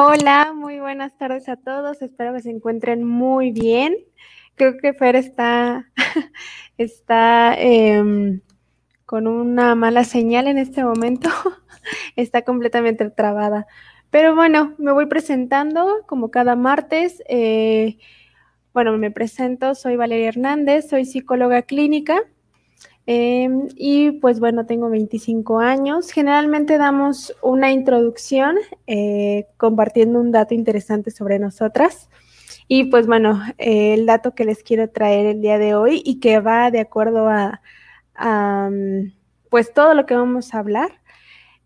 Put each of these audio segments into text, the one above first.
Hola, muy buenas tardes a todos. Espero que se encuentren muy bien. Creo que Fer está, está em, con una mala señal en este momento. está completamente trabada. Pero bueno, me voy presentando como cada martes. Eh, bueno, me presento, soy Valeria Hernández, soy psicóloga clínica. Em, y pues bueno, tengo 25 años. Generalmente damos una introducción eh, compartiendo un dato interesante sobre nosotras. Y pues bueno, eh, el dato que les quiero traer el día de hoy y que va de acuerdo a, a mm, pues todo lo que vamos a hablar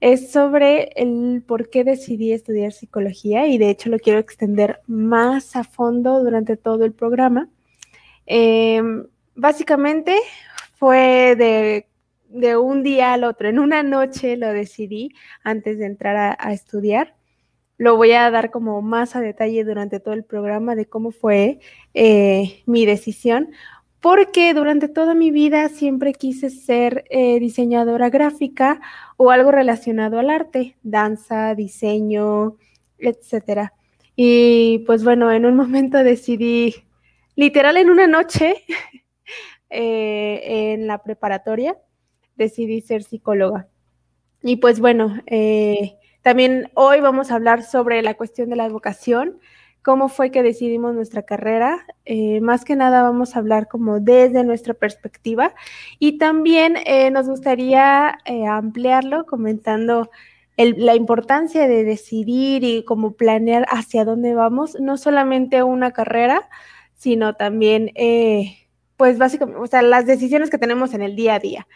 es sobre el por qué decidí estudiar psicología y de hecho lo quiero extender más a fondo durante todo el programa. Em, básicamente fue de, un día al otro. En una noche lo decidí antes de entrar a, estudiar. Lo voy a dar como más a detalle durante todo el programa de cómo fue eh, mi decisión, porque durante toda mi vida siempre quise ser eh, diseñadora gráfica o algo relacionado al arte, danza, diseño, etcétera. Y pues bueno, en un momento decidí, literal en una noche, eh, en la preparatoria, decidí ser psicóloga. Y pues bueno, eh, también hoy vamos a hablar sobre la cuestión de la vocación, cómo fue que decidimos nuestra carrera. Eh, más que nada vamos a hablar como desde nuestra perspectiva y también nos gustaría ampliarlo comentando la importancia de decidir y como planear hacia dónde vamos, no solamente una carrera, sino también pues básicamente, o sea, las decisiones que tenemos en el día a día.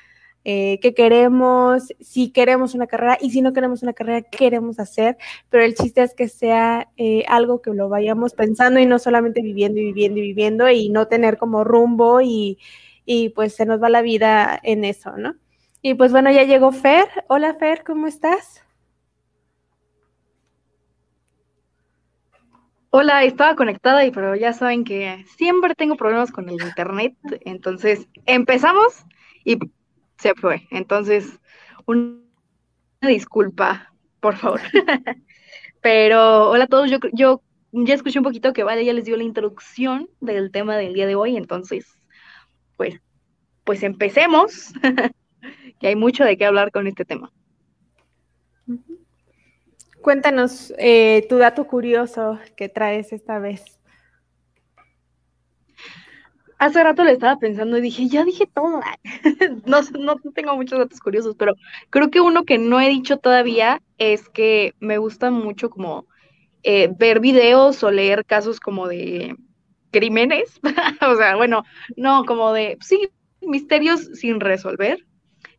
Eh, qué queremos, si queremos una carrera y si no queremos una carrera, qué queremos hacer, pero el chiste es que sea eh, algo que lo vayamos pensando y no solamente viviendo y viviendo y viviendo y no tener como rumbo y, y pues se nos va la vida en eso, ¿no? Y pues bueno, ya llegó Fer. Hola Fer, ¿cómo estás? Hola, estaba conectada y pero ya saben que siempre tengo problemas con el internet, entonces empezamos y se fue. Entonces, una disculpa, por favor. pero hola a todos, yo, yo ya escuché un poquito que Vale ya les dio la introducción del tema del día de hoy, entonces, pues, pues empecemos, que hay mucho de qué hablar con este tema. Cuéntanos eh, tu dato curioso que traes esta vez. Hace rato le estaba pensando y dije, ya dije todo. no, no tengo muchos datos curiosos, pero creo que uno que no he dicho todavía es que me gusta mucho como eh, ver videos o leer casos como de crímenes. o sea, bueno, no, como de, sí, misterios sin resolver.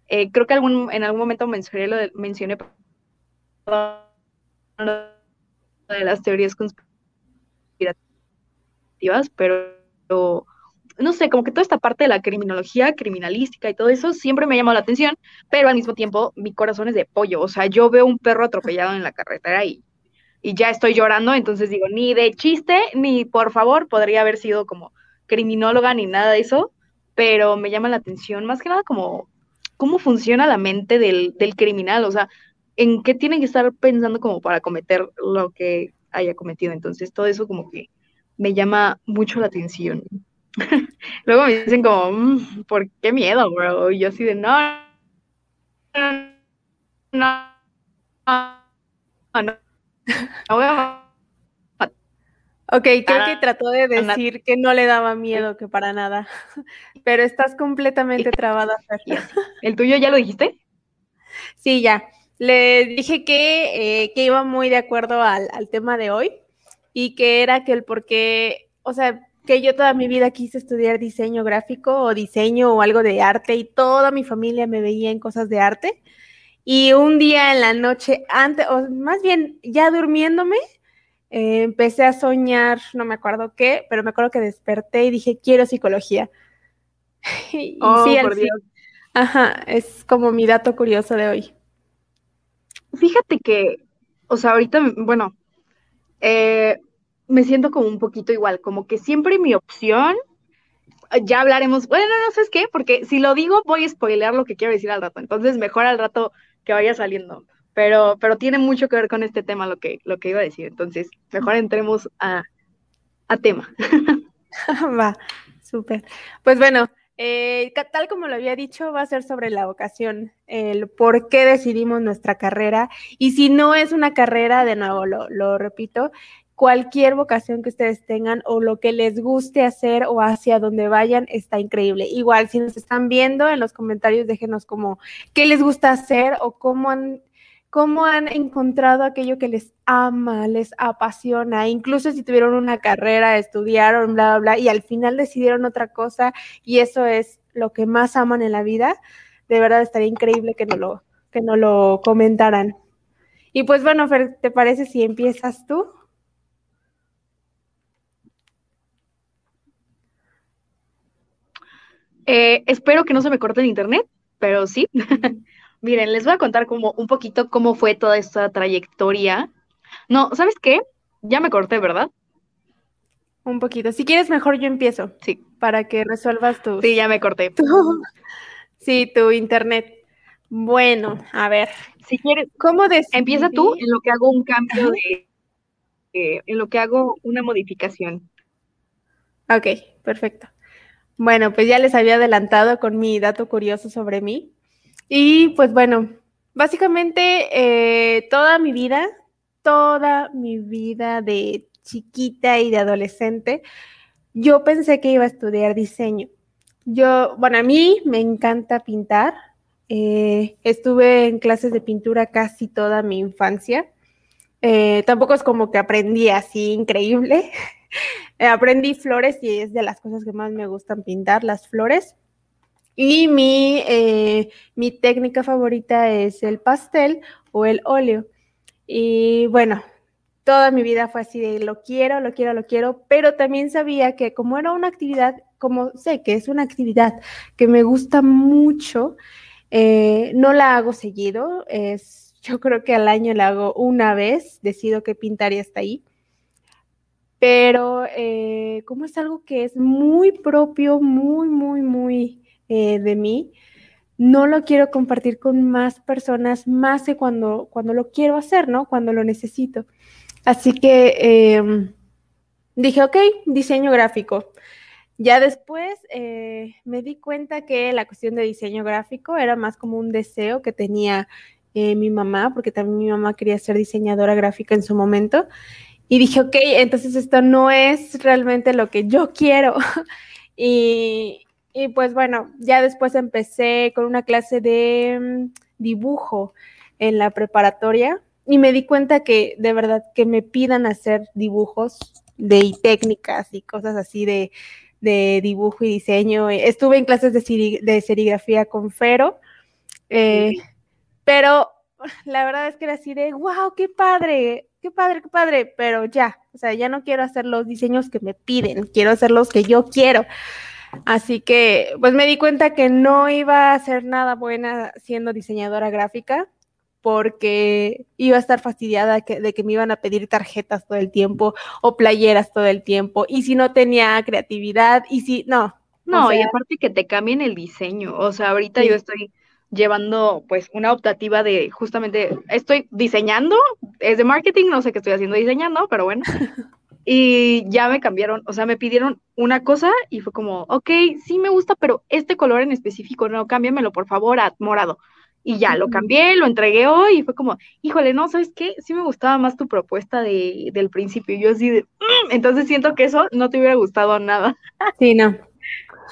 Eh, creo que algún, en algún momento mencioné, lo de, mencioné de las teorías conspirativas, pero no sé, como que toda esta parte de la criminología, criminalística y todo eso siempre me ha llamado la atención, pero al mismo tiempo mi corazón es de pollo, o sea, yo veo un perro atropellado en la carretera y, ya estoy llorando, entonces digo, ni de chiste, ni por favor podría haber sido como criminóloga ni nada de eso, pero me llama la atención más que nada como cómo funciona la mente del criminal, o sea, en qué tienen que estar pensando como para cometer lo que haya cometido. Entonces, todo eso como que me llama mucho la atención. Luego me dicen como, mm, ¿por qué miedo, bro? Y yo así de, no, no, no, no, no voy a... Ok, creo que trató de decir que no le daba miedo, que para nada, pero estás completamente trabada, ¿El tuyo ya lo dijiste? Sí, ya. Le dije que, eh, que iba muy de acuerdo al, tema de hoy y que era que el por qué, o sea, que yo toda mi vida quise estudiar diseño gráfico o diseño o algo de arte y toda mi familia me veía en cosas de arte. Y un día en la noche, antes, o más bien ya durmiéndome, eh, empecé a soñar, no me acuerdo qué, pero me acuerdo que desperté y dije, quiero psicología. y oh, sí, por Dios. Ajá, es como mi dato curioso de hoy. Fíjate que, o sea, ahorita, bueno, eh, me siento como un poquito igual, como que siempre mi opción, ya hablaremos, bueno, no, sé qué, porque si lo digo voy a spoilear lo que quiero decir al rato, entonces mejor al rato que vaya saliendo, pero, pero tiene mucho que ver con este tema lo que, lo que iba a decir, entonces mejor entremos a, a tema. Va, súper. Pues bueno, eh, tal como lo había dicho, va a ser sobre la vocación, el por qué decidimos nuestra carrera. Y si no es una carrera, de nuevo lo, lo repito, cualquier vocación que ustedes tengan o lo que les guste hacer o hacia donde vayan está increíble. Igual, si nos están viendo en los comentarios, déjenos como qué les gusta hacer o cómo han cómo han encontrado aquello que les ama, les apasiona, incluso si tuvieron una carrera, estudiaron, bla, bla, bla, y al final decidieron otra cosa y eso es lo que más aman en la vida, de verdad estaría increíble que no lo, que no lo comentaran. Y pues bueno, Fer, ¿te parece si empiezas tú? Eh, espero que no se me corte el internet, pero sí. Miren, les voy a contar como un poquito cómo fue toda esta trayectoria. No, ¿sabes qué? Ya me corté, ¿verdad? Un poquito. Si quieres, mejor yo empiezo. Sí. Para que resuelvas tu. Sí, ya me corté. Sí, tu internet. Bueno, a ver. Si quieres, ¿cómo Empieza tú en lo que hago un cambio de. en lo que hago una modificación. Ok, perfecto. Bueno, pues ya les había adelantado con mi dato curioso sobre mí. Y pues bueno, básicamente eh, toda mi vida, toda mi vida de chiquita y de adolescente, yo pensé que iba a estudiar diseño. Yo, bueno, a mí me encanta pintar. Eh, estuve en clases de pintura casi toda mi infancia. Eh, tampoco es como que aprendí así increíble. aprendí flores y es de las cosas que más me gustan pintar, las flores. Y mi, eh, mi técnica favorita es el pastel o el óleo. Y bueno, toda mi vida fue así de lo quiero, lo quiero, lo quiero, pero también sabía que como era una actividad, como sé que es una actividad que me gusta mucho, eh, no la hago seguido, es, yo creo que al año la hago una vez, decido que pintar y hasta ahí. Pero eh, como es algo que es muy propio, muy, muy, muy eh, de mí, no lo quiero compartir con más personas más que cuando, cuando lo quiero hacer, ¿no? Cuando lo necesito. Así que em, dije, ok, diseño gráfico. Ya después eh, me di cuenta que la cuestión de diseño gráfico era más como un deseo que tenía eh, mi mamá, porque también mi mamá quería ser diseñadora gráfica en su momento. Y dije, ok, entonces esto no es realmente lo que yo quiero. y, y pues bueno, ya después empecé con una clase de mm, dibujo en la preparatoria y me di cuenta que de verdad que me pidan hacer dibujos de técnicas y cosas así de, dibujo y diseño. Estuve en clases de, serigrafía con Fero, eh, pero la verdad es que era así de, wow, qué padre, qué padre, qué padre, pero ya, o sea, ya no quiero hacer los diseños que me piden, quiero hacer los que yo quiero. Así que, pues me di cuenta que no iba a ser nada buena siendo diseñadora gráfica porque iba a estar fastidiada de que me iban a pedir tarjetas todo el tiempo o playeras todo el tiempo y si no tenía creatividad y si no. No, y aparte que te cambien el diseño, o sea, ahorita yo estoy llevando pues una optativa de justamente, estoy diseñando, es de marketing, no sé qué estoy haciendo diseñando, pero bueno, Y ya me cambiaron, o sea, me pidieron una cosa y fue como, ok, sí me gusta, pero este color en específico, no, cámbiamelo por favor a morado. Y ya lo cambié, lo entregué hoy y fue como, híjole, no, ¿sabes qué? Sí me gustaba más tu propuesta de, del principio. Y yo así de, mm", entonces siento que eso no te hubiera gustado nada. Sí, no.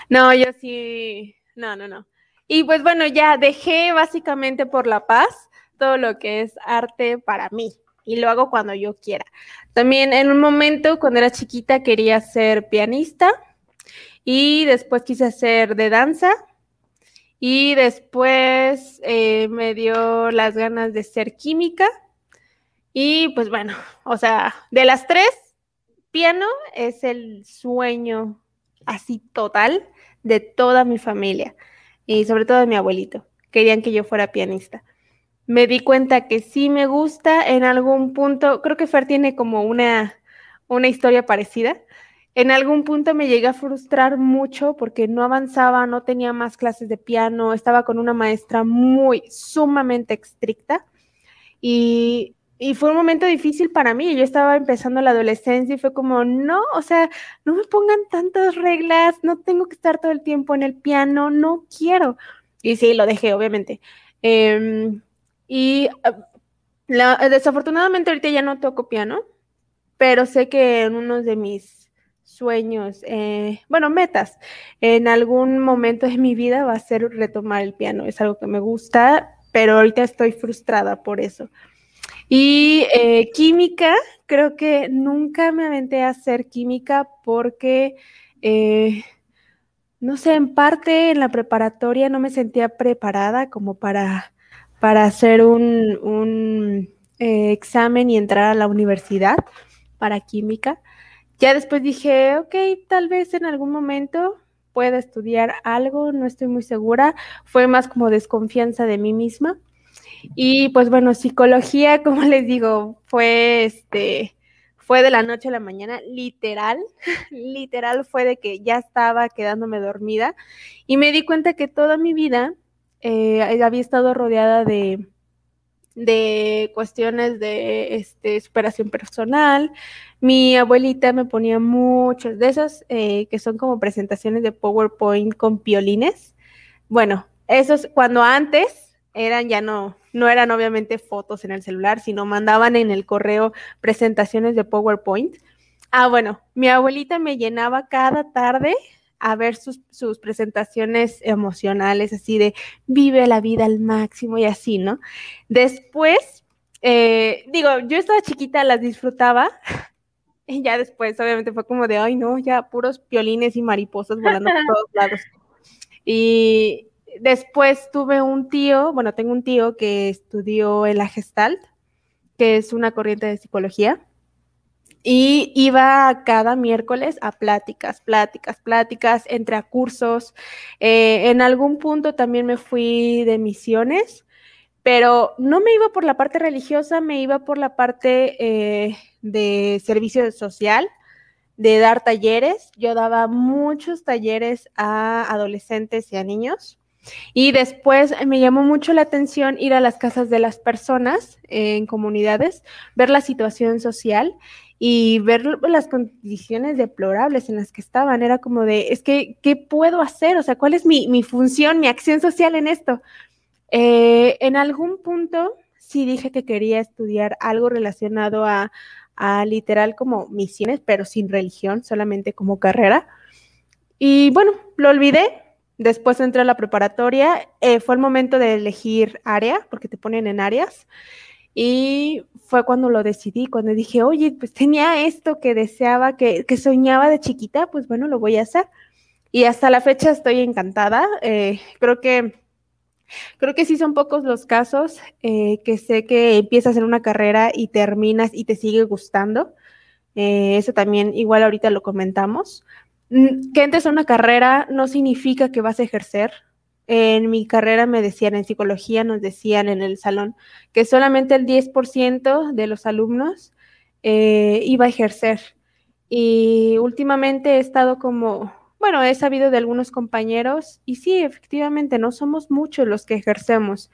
No, yo sí, no, no, no. Y pues bueno, ya dejé básicamente por la paz todo lo que es arte para mí y lo hago cuando yo quiera. También en un momento, cuando era chiquita, quería ser pianista y después quise ser de danza y después eh, me dio las ganas de ser química Y pues bueno, o sea, de las tres, piano es el sueño así total de toda mi familia y sobre todo de mi abuelito. Querían que yo fuera pianista. Me di cuenta que sí me gusta en algún punto, creo que Fer tiene como una, una historia parecida. En algún punto me llegué a frustrar mucho porque no avanzaba, no tenía más clases de piano, estaba con una maestra muy sumamente estricta y y fue un momento difícil para mí. Yo estaba empezando la adolescencia y fue como, no, o sea, no me pongan tantas reglas, no tengo que estar todo el tiempo en el piano, no quiero. Y sí, lo dejé, obviamente. Em, y ah, desafortunadamente ahorita ya no toco piano, pero sé que en uno de mis sueños, eh, bueno, metas, en algún momento de mi vida va a ser retomar el piano. Es algo que me gusta, pero ahorita estoy frustrada por eso. Y eh, química, creo que nunca me aventé a hacer química porque, eh, no sé, en parte en la preparatoria no me sentía preparada como para, para hacer un, eh, examen y entrar a la universidad para química. Ya después dije, ok, tal vez en algún momento pueda estudiar algo, no estoy muy segura. Fue más como desconfianza de mí misma. Y pues bueno, psicología, como les digo, fue este, fue de la noche a la mañana, literal, literal fue de que ya estaba quedándome dormida y me di cuenta que toda mi vida eh, había estado rodeada de, de cuestiones de este, superación personal. Mi abuelita me ponía muchas de esas eh, que son como presentaciones de PowerPoint con piolines. Bueno, eso es cuando antes eran ya no, no eran obviamente fotos en el celular, sino mandaban en el correo presentaciones de PowerPoint. Ah, bueno, mi abuelita me llenaba cada tarde a ver sus, presentaciones emocionales, así de vive la vida al máximo y así, ¿no? Después, eh, digo, yo estaba chiquita, las disfrutaba. Y ya después, obviamente, fue como de, ay, no, ya puros piolines y mariposas volando por todos lados. Y, después tuve un tío, bueno, tengo un tío que estudió en la Gestalt, que es una corriente de psicología, y iba cada miércoles a pláticas, pláticas, pláticas, entre cursos. Eh, en algún punto también me fui de misiones, pero no me iba por la parte religiosa, me iba por la parte eh, de servicio social, de dar talleres. Yo daba muchos talleres a adolescentes y a niños. Y después me llamó mucho la atención ir a las casas de las personas en comunidades, ver la situación social y ver las condiciones deplorables en las que estaban. Era como de, es que, ¿qué puedo hacer? O sea, ¿cuál es mi, función, mi acción social en esto? Eh, en algún punto sí dije que quería estudiar algo relacionado a, a literal como misiones, pero sin religión, solamente como carrera. Y bueno, lo olvidé, Después entré a la preparatoria, eh, fue el momento de elegir área, porque te ponen en áreas, y fue cuando lo decidí, cuando dije, oye, pues tenía esto que deseaba, que, soñaba de chiquita, pues bueno, lo voy a hacer. Y hasta la fecha estoy encantada. Eh, creo que creo que sí son pocos los casos eh, que sé que empiezas en una carrera y terminas y te sigue gustando. eso también igual ahorita lo comentamos. Mm, que entres a una carrera no significa que vas a ejercer. En mi carrera me decían, en psicología nos decían en el salón, que solamente el 10% de los alumnos eh, iba a ejercer. Y últimamente he estado como, bueno, he sabido de algunos compañeros y sí, efectivamente, no somos muchos los que ejercemos.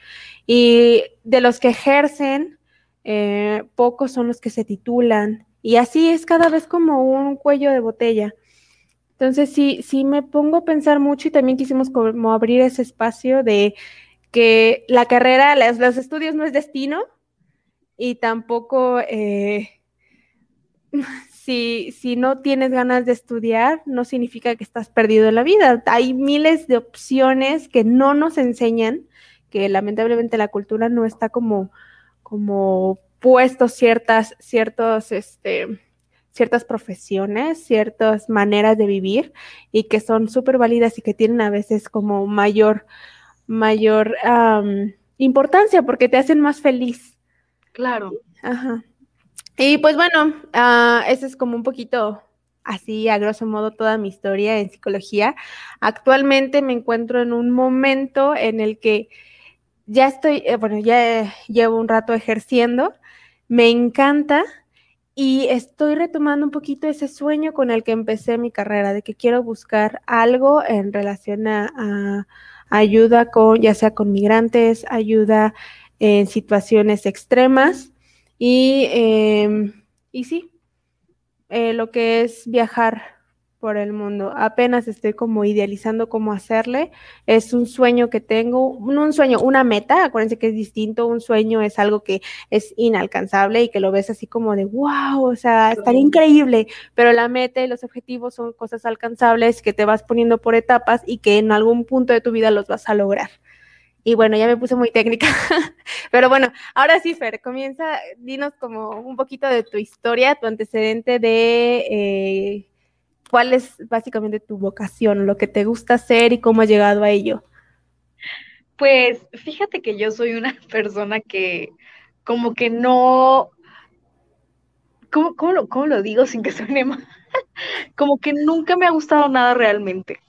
Y de los que ejercen, eh, pocos son los que se titulan. Y así es cada vez como un cuello de botella. Entonces, sí, sí me pongo a pensar mucho y también quisimos como abrir ese espacio de que la carrera, los, estudios no es destino y tampoco eh, si, si no tienes ganas de estudiar, no significa que estás perdido en la vida. Hay miles de opciones que no nos enseñan, que lamentablemente la cultura no está como, como puesto ciertas, ciertos, este, ciertas profesiones, ciertas maneras de vivir y que son súper válidas y que tienen a veces como mayor, mayor importancia porque te hacen más feliz. Claro. Ajá. Y pues bueno, uh, ese es como un poquito así a grosso modo toda mi historia en psicología. Actualmente me encuentro en un momento en el que ya estoy, eh, bueno, ya llevo un rato ejerciendo, me encanta y estoy retomando un poquito ese sueño con el que empecé mi carrera, de que quiero buscar algo en relación a, ayuda con, ya sea con migrantes, ayuda en situaciones extremas y, em, y sí, eh, lo que es viajar por el mundo. Apenas estoy como idealizando cómo hacerle. Es un sueño que tengo, no un sueño, una meta. Acuérdense que es distinto. Un sueño es algo que es inalcanzable y que lo ves así como de wow, o sea, estaría increíble. Pero la meta y los objetivos son cosas alcanzables que te vas poniendo por etapas y que en algún punto de tu vida los vas a lograr. Y bueno, ya me puse muy técnica. Pero bueno, ahora sí, Fer, comienza, dinos como un poquito de tu historia, tu antecedente de eh, cuál es básicamente tu vocación, lo que te gusta hacer y cómo has llegado a ello. Pues fíjate que yo soy una persona que como que no, ¿cómo, cómo, lo, cómo lo digo sin que suene mal? como que nunca me ha gustado nada realmente.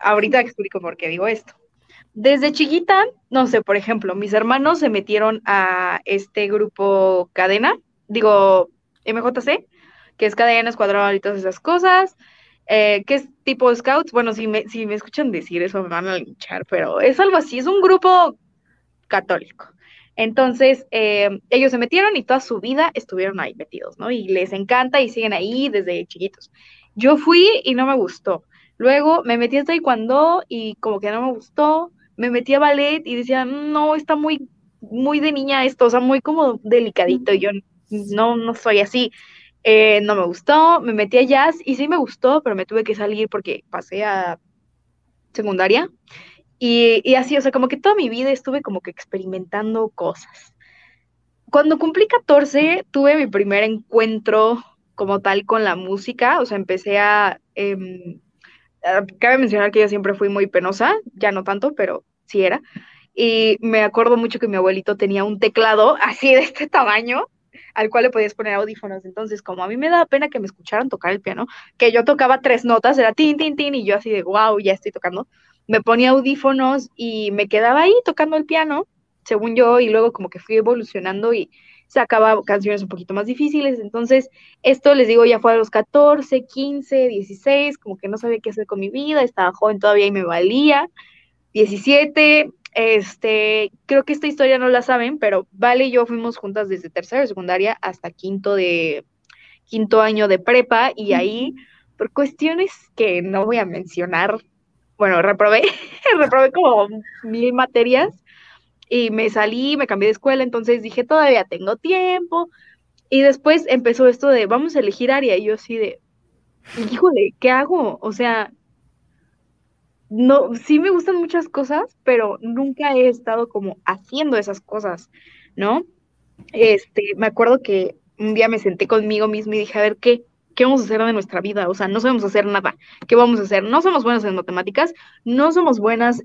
Ahorita explico por qué digo esto desde chiquita, no sé, por ejemplo, mis hermanos se metieron a este grupo Cadena, digo, MJC, que es Cadena Escuadrón y todas esas cosas, eh, que es tipo Scouts. Bueno, si me, si me escuchan decir eso me van a linchar, pero es algo así, es un grupo católico. Entonces, eh, ellos se metieron y toda su vida estuvieron ahí metidos, ¿no? Y les encanta y siguen ahí desde chiquitos. Yo fui y no me gustó. Luego me metí a taekwondo y como que no me gustó me metí a ballet y decía, no, está muy, muy de niña esto, o sea, muy como delicadito, yo no, no soy así. Eh, no me gustó, me metí a jazz y sí me gustó, pero me tuve que salir porque pasé a secundaria. Y, así, o sea, como que toda mi vida estuve como que experimentando cosas. Cuando cumplí 14, tuve mi primer encuentro como tal con la música, o sea, empecé a... Em, Ah, cabe mencionar que yo siempre fui muy penosa, ya no tanto, pero sí era. Y me acuerdo mucho que mi abuelito tenía un teclado así de este tamaño al cual le podías poner audífonos. Entonces, como a mí me daba pena que me escucharan tocar el piano, que yo tocaba tres notas, era tin, tin, tin, y yo así de, wow, ya estoy tocando, me ponía audífonos y me quedaba ahí tocando el piano, según yo, y luego como que fui evolucionando y sacaba canciones un poquito más difíciles. Entonces, esto les digo, ya fue a los 14, 15, 16, como que no sabía qué hacer con mi vida, estaba joven todavía y me valía. 17, este, creo que esta historia no la saben, pero Vale y yo fuimos juntas desde tercero de secundaria hasta quinto de quinto año de prepa y ahí por cuestiones que no voy a mencionar, bueno, reprobé, reprobé como mil materias y me salí, me cambié de escuela, entonces dije, todavía tengo tiempo. Y después empezó esto de, vamos a elegir área, y yo así de, híjole, ¿qué hago? O sea, no, sí me gustan muchas cosas, pero nunca he estado como haciendo esas cosas, ¿no? Este, me acuerdo que un día me senté conmigo mismo y dije, a ver, ¿qué? ¿Qué vamos a hacer de nuestra vida? O sea, no sabemos hacer nada. ¿Qué vamos a hacer? No somos buenas en matemáticas, no somos buenas,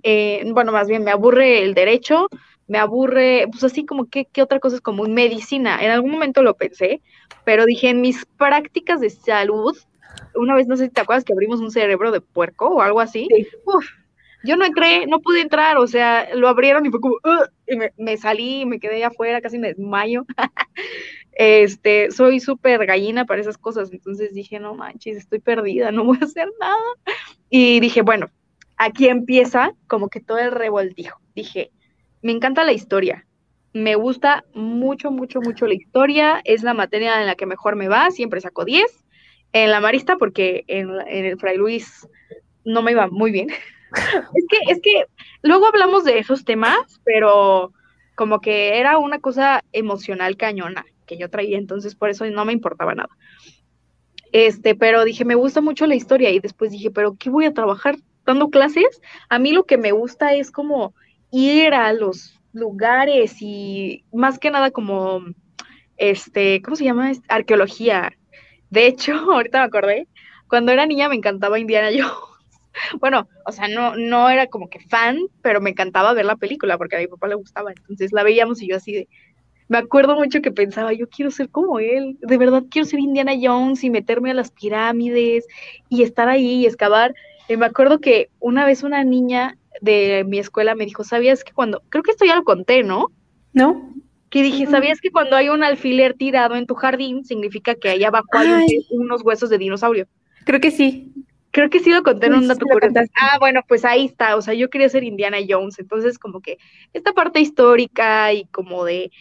bueno, más bien me aburre el derecho, me aburre, pues así como que, ¿qué otra cosa es como medicina? En algún momento lo pensé, pero dije, en mis prácticas de salud, una vez, no sé si te acuerdas que abrimos un cerebro de puerco o algo así, yo no entré, no pude entrar, o sea, lo abrieron y fue como, y me, me, salí, me quedé afuera, casi me desmayo. este, soy súper gallina para esas cosas, entonces dije, no manches, estoy perdida, no voy a hacer nada. Y dije, bueno, aquí empieza como que todo el revoltijo. Dije, me encanta la historia. Me gusta mucho, mucho, mucho la historia. Es la materia en la que mejor me va. Siempre saco 10. En la marista, porque en, el Fray Luis no me iba muy bien. es que, es que luego hablamos de esos temas, pero como que era una cosa emocional cañona que yo traía, entonces por eso no me importaba nada. Este, pero dije, me gusta mucho la historia y después dije, pero ¿qué voy a trabajar dando clases? A mí lo que me gusta es como ir a los lugares y más que nada como, este, ¿cómo se llama? Arqueología. De hecho, ahorita me acordé, cuando era niña me encantaba Indiana Jones. Bueno, o sea, no, no era como que fan, pero me encantaba ver la película porque a mi papá le gustaba. Entonces la veíamos y yo así de, me acuerdo mucho que pensaba, yo quiero ser como él, de verdad quiero ser Indiana Jones y meterme a las pirámides y estar ahí y excavar. Y me acuerdo que una vez una niña de mi escuela me dijo, ¿sabías que cuando, creo que esto ya lo conté, ¿no? ¿No? Que dije, ¿sabías que cuando hay un alfiler tirado en tu jardín significa que allá abajo hay unos huesos de dinosaurio? Creo que sí. Creo que sí lo conté en un dato Ah, bueno, pues ahí está. O sea, yo quería ser Indiana Jones. Entonces, como que esta parte histórica y como de,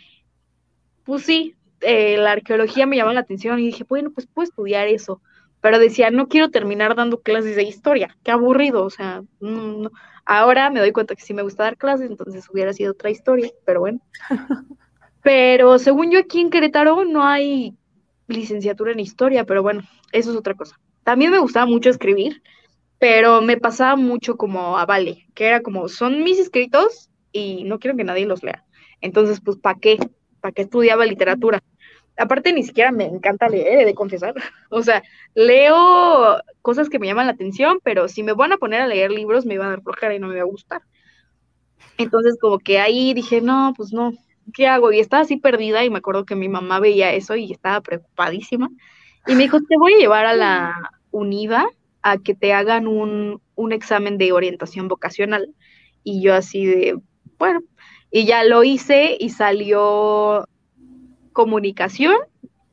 pues sí, eh, la arqueología me llamó la atención y dije, bueno, pues puedo estudiar eso. Pero decía, no quiero terminar dando clases de historia. Qué aburrido. O sea, ahora me doy cuenta que sí me gusta dar clases, entonces hubiera sido otra historia. Pero bueno. pero según yo aquí en Querétaro no hay licenciatura en historia, pero bueno, eso es otra cosa. También me gustaba mucho escribir, pero me pasaba mucho como a Vale, que era como, son mis escritos y no quiero que nadie los lea. Entonces, pues, ¿para qué? ¿Para qué estudiaba literatura? Aparte, ni siquiera me encanta leer, he de confesar. O sea, leo cosas que me llaman la atención, pero si me van a poner a leer libros, me van a dar flojera y no me va a gustar. Entonces, como que ahí dije, no, pues no, ¿qué hago? Y estaba así perdida y me acuerdo que mi mamá veía eso y estaba preocupadísima. Y me dijo, te voy a llevar a la, unida a que te hagan un, examen de orientación vocacional. Y yo así de, bueno, y ya lo hice y salió comunicación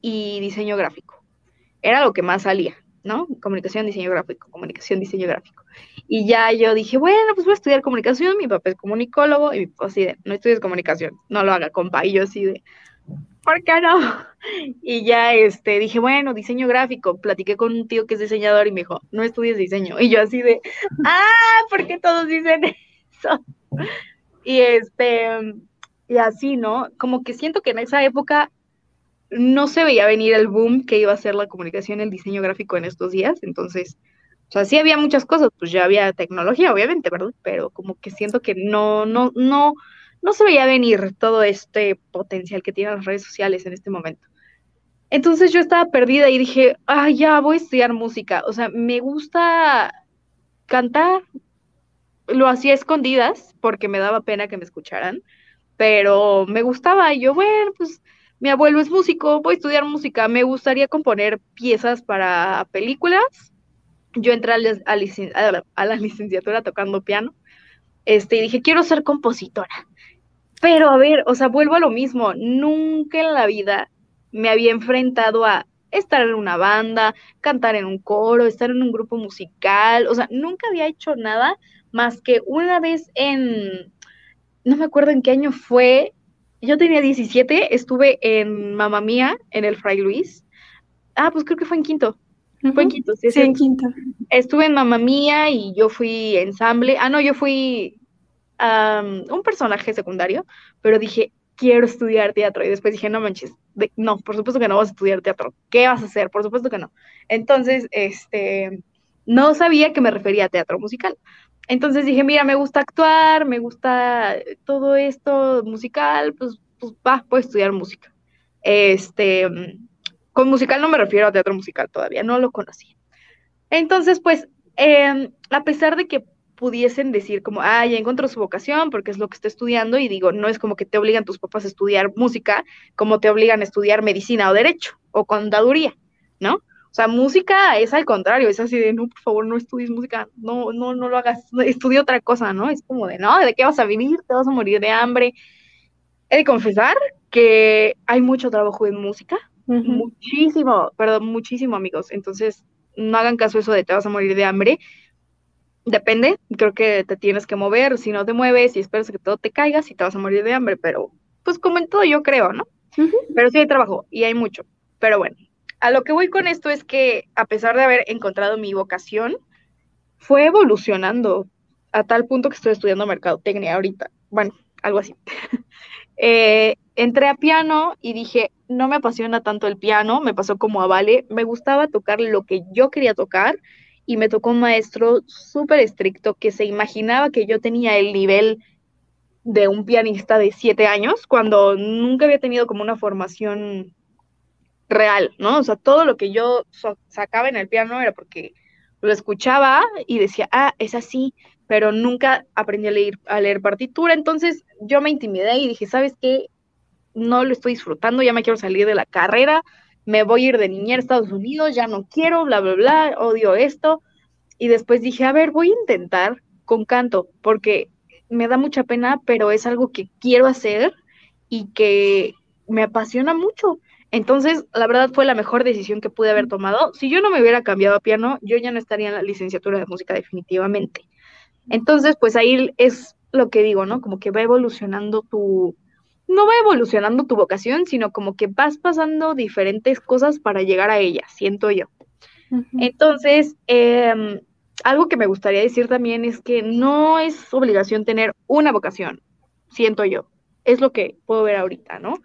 y diseño gráfico. Era lo que más salía, ¿no? Comunicación, diseño gráfico, comunicación, diseño gráfico. Y ya yo dije, bueno, pues voy a estudiar comunicación, mi papá es comunicólogo, y mi papá así de, no estudies comunicación, no lo haga, compa. Y yo así de, ¿por qué no? Y ya este, dije, bueno, diseño gráfico. Platiqué con un tío que es diseñador y me dijo, no estudies diseño. Y yo así de, ah, ¿por qué todos dicen eso? Y este, y así, ¿no? Como que siento que en esa época no se veía venir el boom que iba a ser la comunicación, el diseño gráfico en estos días. Entonces, sea, sí había muchas cosas, pues ya había tecnología, obviamente, ¿verdad? Pero como que siento que no, no, no, no se veía venir todo este potencial que tienen las redes sociales en este momento. Entonces yo estaba perdida y dije, ah, ya voy a estudiar música. O sea, me gusta cantar. Lo hacía escondidas porque me daba pena que me escucharan, pero me gustaba. Y yo, bueno, pues mi abuelo es músico, voy a estudiar música. Me gustaría componer piezas para películas. Yo entré a la, licenciatura tocando piano este, y dije, quiero ser compositora. Pero a ver, o sea, vuelvo a lo mismo, nunca en la vida me había enfrentado a estar en una banda, cantar en un coro, estar en un grupo musical, o sea, nunca había hecho nada más que una vez en, no me acuerdo en qué año fue, yo tenía 17, estuve en Mamá Mía, en el Fray Luis. Ah, pues creo que fue en quinto. Fue en quinto, sí. Sí, en quinto. Estuve en Mamá Mía y yo fui ensamble. Ah, no, yo fui un personaje secundario, pero dije, quiero estudiar teatro. Y después dije, no manches, no, por supuesto que no vas a estudiar teatro. ¿Qué vas a hacer? Por supuesto que no. Entonces, este, no sabía que me refería a teatro musical. Entonces dije, mira, me gusta actuar, me gusta todo esto musical, pues, pues va, puedo estudiar música. Este, con musical no me refiero a teatro musical todavía, no lo conocí. Entonces, pues, em, a pesar de que pudiesen decir como, ah, ya encontró su vocación porque es lo que está estudiando y digo, no es como que te obligan tus papás a estudiar música como te obligan a estudiar medicina o derecho o contaduría, ¿no? O sea, música es al contrario, es así de, no, por favor, no estudies música, no, no, no lo hagas, estudia otra cosa, ¿no? Es como de, no, ¿de qué vas a vivir? Te vas a morir de hambre. He de confesar que hay mucho trabajo en música, muchísimo, perdón, muchísimo, amigos. Entonces, no hagan caso eso de te vas a morir de hambre depende, creo que te tienes que mover, si no te mueves y esperas que todo te caiga, si te vas a morir de hambre, pero pues como en todo yo creo, ¿no? Pero sí hay trabajo y hay mucho. Pero bueno, a lo que voy con esto es que a pesar de haber encontrado mi vocación, fue evolucionando a tal punto que estoy estudiando mercadotecnia ahorita. Bueno, algo así. Eh, entré a piano y dije, no me apasiona tanto el piano, me pasó como a Vale, me gustaba tocar lo que yo quería tocar y me tocó un maestro súper estricto que se imaginaba que yo tenía el nivel de un pianista de siete años cuando nunca había tenido como una formación real, ¿no? O sea, todo lo que yo sacaba en el piano era porque lo escuchaba y decía, ah, es así, pero nunca aprendí a leer, a leer partitura. Entonces yo me intimidé y dije, ¿sabes qué? no lo estoy disfrutando, ya me quiero salir de la carrera, me voy a ir de niñera a Estados Unidos, ya no quiero, bla, bla, bla, odio esto. Y después dije, a ver, voy a intentar con canto, porque me da mucha pena, pero es algo que quiero hacer y que me apasiona mucho. Entonces, la verdad fue la mejor decisión que pude haber tomado. Si yo no me hubiera cambiado a piano, yo ya no estaría en la licenciatura de música definitivamente. Entonces, pues ahí es lo que digo, ¿no? Como que va evolucionando tu, no va evolucionando tu vocación, sino como que vas pasando diferentes cosas para llegar a ella, siento yo. Entonces, em, algo que me gustaría decir también es que no es obligación tener una vocación, siento yo. Es lo que puedo ver ahorita, ¿no?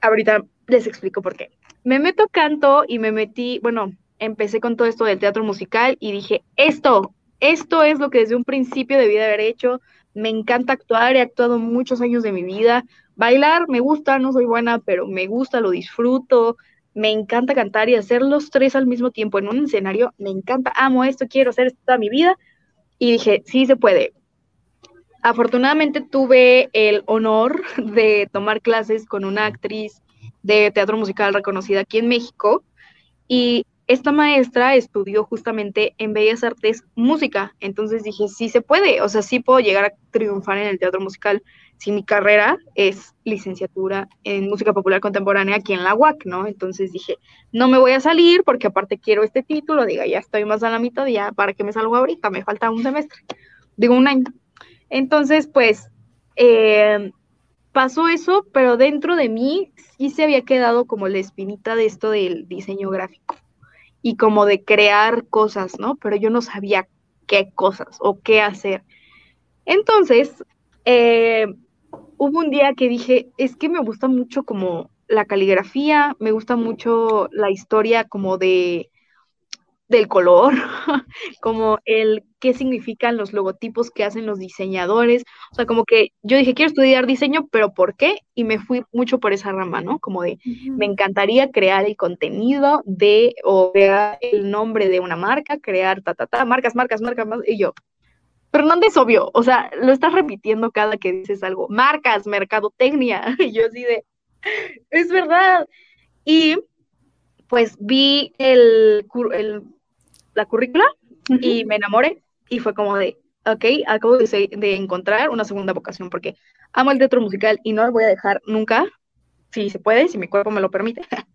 Ahorita les explico por qué. Me meto canto y me metí, bueno, empecé con todo esto del teatro musical y dije, esto, esto es lo que desde un principio debí de haber hecho. Me encanta actuar, he actuado muchos años de mi vida. Bailar me gusta, no soy buena, pero me gusta, lo disfruto. Me encanta cantar y hacer los tres al mismo tiempo en un escenario. Me encanta, amo esto, quiero hacer esto toda mi vida. Y dije, sí se puede. Afortunadamente tuve el honor de tomar clases con una actriz de teatro musical reconocida aquí en México y esta maestra estudió justamente en Bellas Artes música, entonces dije, sí se puede, o sea, sí puedo llegar a triunfar en el teatro musical si mi carrera es licenciatura en música popular contemporánea aquí en la UAC, ¿no? Entonces dije, no me voy a salir porque aparte quiero este título, diga, ya estoy más a la mitad, ya para que me salgo ahorita, me falta un semestre, digo un año. Entonces, pues, eh, pasó eso, pero dentro de mí sí se había quedado como la espinita de esto del diseño gráfico y como de crear cosas, ¿no? Pero yo no sabía qué cosas o qué hacer. Entonces, eh, hubo un día que dije, es que me gusta mucho como la caligrafía, me gusta mucho la historia como de del color, como el qué significan los logotipos que hacen los diseñadores. O sea, como que yo dije, quiero estudiar diseño, pero ¿por qué? Y me fui mucho por esa rama, ¿no? Como de, me encantaría crear el contenido de, o crear el nombre de una marca, crear, ta, ta, ta, marcas, marcas, marcas, marcas, y yo. Es obvio, o sea, lo estás repitiendo cada que dices algo. Marcas, mercadotecnia. Y yo así de, es verdad. Y pues vi el, el la currícula y me enamoré y fue como de, ok, acabo de, de, encontrar una segunda vocación porque amo el teatro musical y no lo voy a dejar nunca, si se puede, si mi cuerpo me lo permite.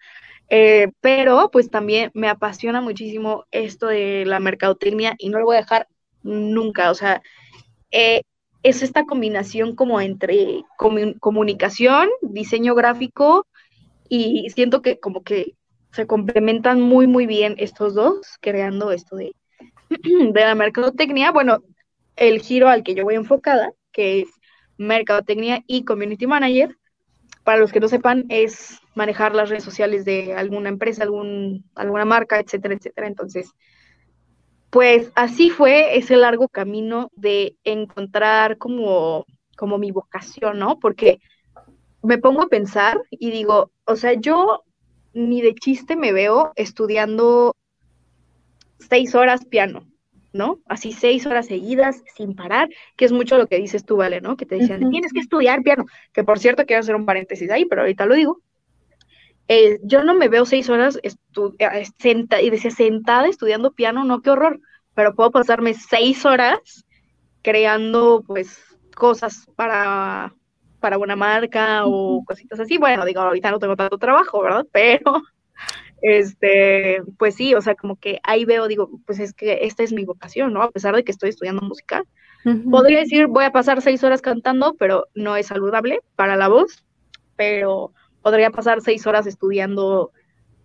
Eh, pero pues también me apasiona muchísimo esto de la mercadotecnia y no lo voy a dejar nunca. O sea, eh, es esta combinación como entre comunicación, diseño gráfico y siento que como que se complementan muy, muy bien estos dos, creando esto de, de la mercadotecnia. Bueno, el giro al que yo voy enfocada, que es mercadotecnia y community manager, para los que no sepan, es manejar las redes sociales de alguna empresa, algún, alguna marca, etcétera, etcétera. Entonces, pues así fue ese largo camino de encontrar como, como mi vocación, ¿no? Porque me pongo a pensar y digo, o sea, yo ni de chiste me veo estudiando seis horas piano, ¿no? Así seis horas seguidas, sin parar, que es mucho lo que dices tú, Vale, ¿no? Que te decían, tienes que estudiar piano, que por cierto quiero hacer un paréntesis ahí, pero ahorita lo digo. Eh, yo no me veo seis horas eh, senta y decía sentada estudiando piano, no, qué horror, pero puedo pasarme seis horas creando, pues, cosas para para una marca o cositas así. Bueno, digo, ahorita no tengo tanto trabajo, ¿verdad? Pero, este, pues sí, o sea, como que ahí veo, digo, pues es que esta es mi vocación, ¿no? A pesar de que estoy estudiando música. Podría decir, voy a pasar seis horas cantando, pero no es saludable para la voz, pero podría pasar seis horas estudiando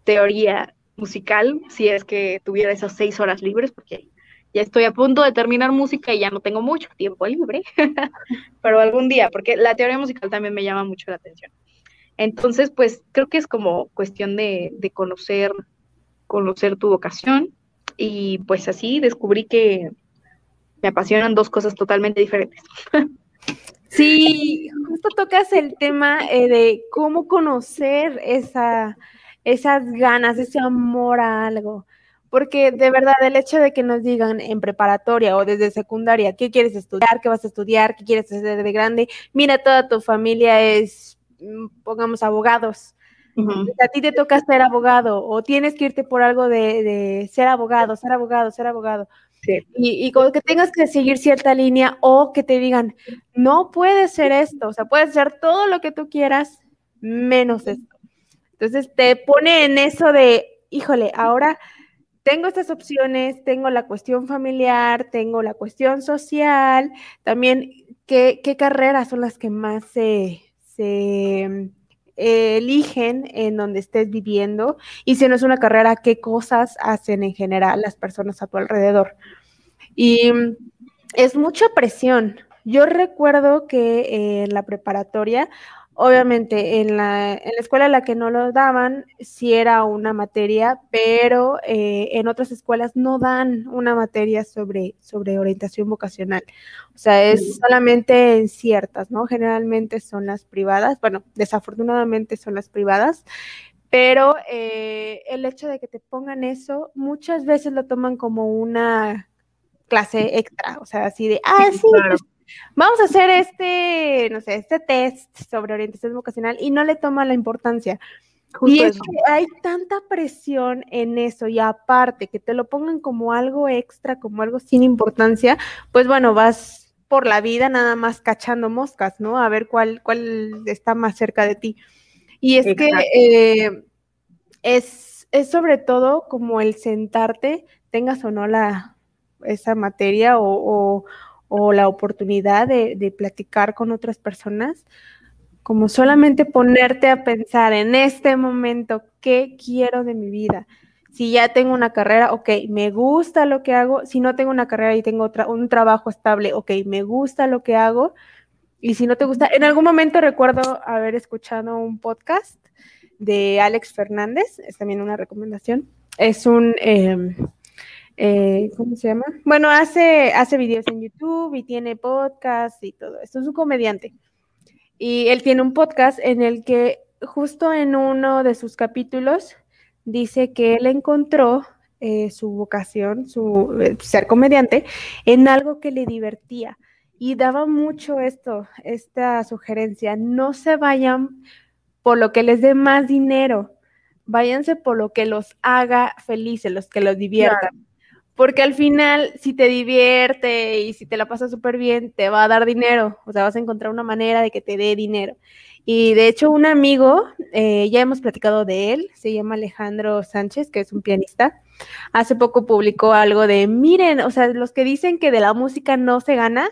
teoría musical si es que tuviera esas seis horas libres, porque ya estoy a punto de terminar música y ya no tengo mucho tiempo libre, pero algún día, porque la teoría musical también me llama mucho la atención. Entonces, pues creo que es como cuestión de, conocer, conocer tu vocación. Y pues así descubrí que me apasionan dos cosas totalmente diferentes. Sí, justo tocas el tema eh, de cómo conocer esa, esas ganas, ese amor a algo. Porque de verdad el hecho de que nos digan en preparatoria o desde secundaria qué quieres estudiar, qué vas a estudiar, qué quieres hacer de grande, mira, toda tu familia es pongamos abogados. A ti te toca ser abogado o tienes que irte por algo de, ser abogado, ser abogado, ser abogado. Y, y que tengas que seguir cierta línea o que te digan, no puedes ser esto, o sea, puedes ser todo lo que tú quieras menos esto. Entonces te pone en eso de, híjole, ahora tengo estas opciones, tengo la cuestión familiar, tengo la cuestión social, también qué, carreras son las que más se, se eh, eligen en donde estés viviendo y si no es una carrera, qué cosas hacen en general las personas a tu alrededor. Y es mucha presión. Yo recuerdo que en la preparatoria Obviamente, en la, en la escuela en la que no lo daban, sí era una materia, pero eh, en otras escuelas no dan una materia sobre, sobre orientación vocacional. O sea, es solamente en ciertas, ¿no? Generalmente son las privadas, bueno, desafortunadamente son las privadas, pero eh, el hecho de que te pongan eso, muchas veces lo toman como una clase extra, o sea, así de, ah, sí, pues vamos a hacer este, no sé, este test sobre orientación vocacional y no le toma la importancia. y es que hay tanta presión en eso y aparte que te lo pongan como algo extra, como algo sin importancia, pues bueno, vas por la vida nada más cachando moscas, ¿no? A ver cuál, cuál está más cerca de ti. Y es que eh, es, es sobre todo como el sentarte, tengas o no la, esa materia o, o la oportunidad de, platicar con otras personas, como solamente ponerte a pensar en este momento, ¿qué quiero de mi vida? Si ya tengo una carrera, ok, me gusta lo que hago. Si no tengo una carrera y tengo otra, un trabajo estable, ok, me gusta lo que hago. Y si no te gusta, en algún momento recuerdo haber escuchado un podcast de Alex Fernández, es también una recomendación. Es un, em, eh, ¿cómo se llama? Bueno, hace, hace videos en YouTube y tiene podcast y todo esto. Es un comediante. Y él tiene un podcast en el que justo en uno de sus capítulos dice que él encontró eh, su vocación, su eh, ser comediante, en algo que le divertía. Y daba mucho esto, esta sugerencia, no se vayan por lo que les dé más dinero, váyanse por lo que los haga felices, los que los diviertan porque al final, si te divierte y si te la pasas súper bien, te va a dar dinero, o sea, vas a encontrar una manera de que te dé dinero. Y de hecho, un amigo, eh, ya hemos platicado de él, se llama Alejandro Sánchez, que es un pianista. Hace poco publicó algo de, miren, o sea, los que dicen que de la música no se gana,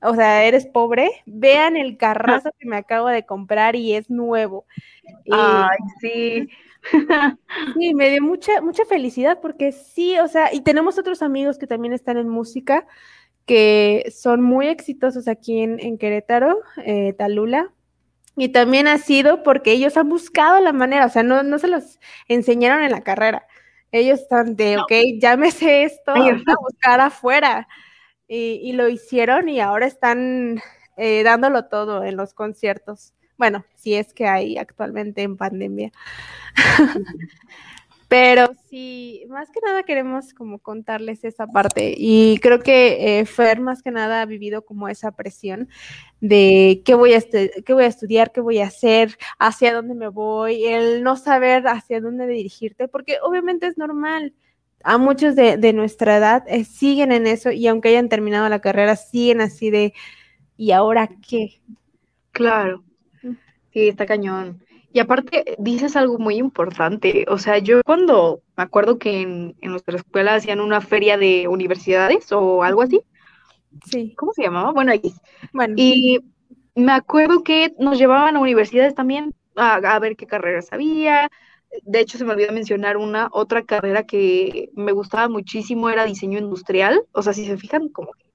o sea, eres pobre, vean el carrazo que me acabo de comprar y es nuevo. Ay, sí. Sí, me dio mucha, mucha felicidad porque sí, o sea, y tenemos otros amigos que también están en música, que son muy exitosos aquí en, Querétaro, eh, Talula, y también ha sido porque ellos han buscado la manera, o sea, no, no se los enseñaron en la carrera. Ellos están de, ok, llámese esto, vamos a buscar afuera. Y, lo hicieron y ahora están eh, dándolo todo en los conciertos. Bueno, si es que hay actualmente en pandemia. Pero sí, más que nada queremos como contarles esa parte y creo que eh, Fer más que nada ha vivido como esa presión de qué voy, a qué voy a estudiar, qué voy a hacer, hacia dónde me voy, el no saber hacia dónde dirigirte, porque obviamente es normal. A muchos de, nuestra edad eh, siguen en eso y aunque hayan terminado la carrera, siguen así de, ¿y ahora qué? Claro, sí, está cañón. Y aparte, dices algo muy importante. O sea, yo cuando me acuerdo que en, nuestra escuela hacían una feria de universidades o algo así. Sí. ¿Cómo se llamaba? Bueno, ahí. Bueno. Y me acuerdo que nos llevaban a universidades también a, ver qué carreras había. De hecho, se me olvidó mencionar una otra carrera que me gustaba muchísimo, era diseño industrial. O sea, si se fijan, como que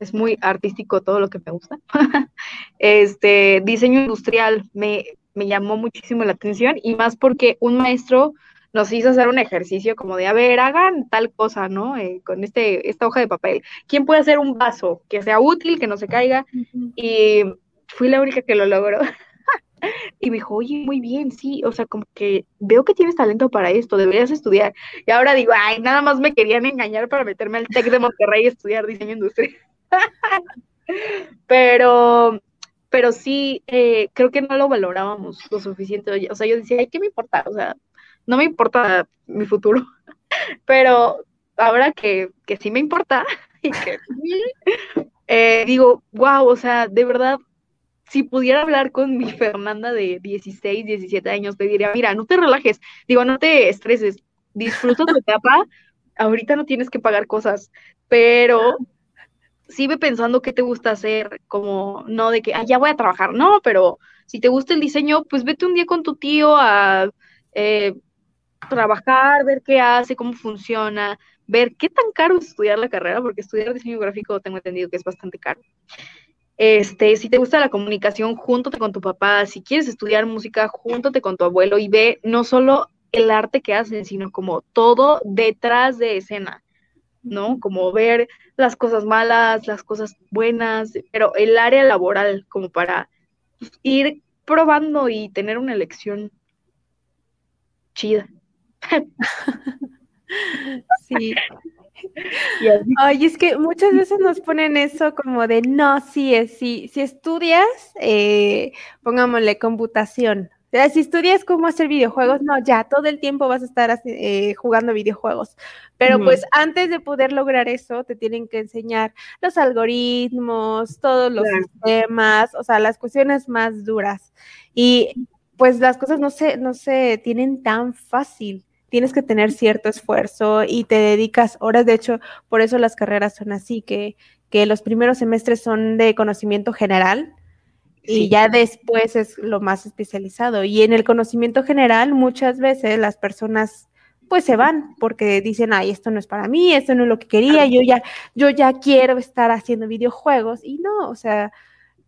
es muy artístico todo lo que me gusta. este, diseño industrial, me, me llamó muchísimo la atención y más porque un maestro nos hizo hacer un ejercicio como de, a ver, hagan tal cosa, ¿no? Eh, con este, esta hoja de papel. ¿Quién puede hacer un vaso que sea útil, que no se caiga? Y fui la única que lo logró. y me dijo, oye, muy bien, sí, o sea, como que veo que tienes talento para esto, deberías estudiar. Y ahora digo, ay, nada más me querían engañar para meterme al TEC de Monterrey y estudiar diseño industrial. Pero pero sí, eh, creo que no lo valorábamos lo suficiente. O sea, yo decía, ay, ¿qué me importa? O sea, no me importa mi futuro, pero ahora que, que sí me importa y que eh, digo, wow, o sea, de verdad, si pudiera hablar con mi Fernanda de 16, 17 años, te diría, mira, no te relajes, digo, no te estreses, disfruta tu etapa, ahorita no tienes que pagar cosas, pero sigue pensando qué te gusta hacer, como no de que, ah, ya voy a trabajar, no, pero si te gusta el diseño, pues vete un día con tu tío a eh, trabajar, ver qué hace, cómo funciona, ver qué tan caro es estudiar la carrera, porque estudiar diseño gráfico tengo entendido que es bastante caro. Este, si te gusta la comunicación, júntate con tu papá. Si quieres estudiar música, júntate con tu abuelo y ve no solo el arte que hacen, sino como todo detrás de escena, ¿no? Como ver las cosas malas, las cosas buenas, pero el área laboral, como para ir probando y tener una elección chida. Sí. Ay, es que muchas veces nos ponen eso como de, no, sí, es, sí, si estudias, eh, pongámosle computación. Si estudias cómo hacer videojuegos, no, ya todo el tiempo vas a estar eh, jugando videojuegos. Pero pues antes de poder lograr eso, te tienen que enseñar los algoritmos, todos los sistemas, o sea, las cuestiones más duras. Y pues las cosas no se, no se tienen tan fácil tienes que tener cierto esfuerzo y te dedicas horas, de hecho, por eso las carreras son así, que, que los primeros semestres son de conocimiento general y ya después es lo más especializado. Y en el conocimiento general muchas veces las personas pues se van porque dicen, ay, esto no es para mí, esto no es lo que quería, yo ya, yo ya quiero estar haciendo videojuegos y no, o sea,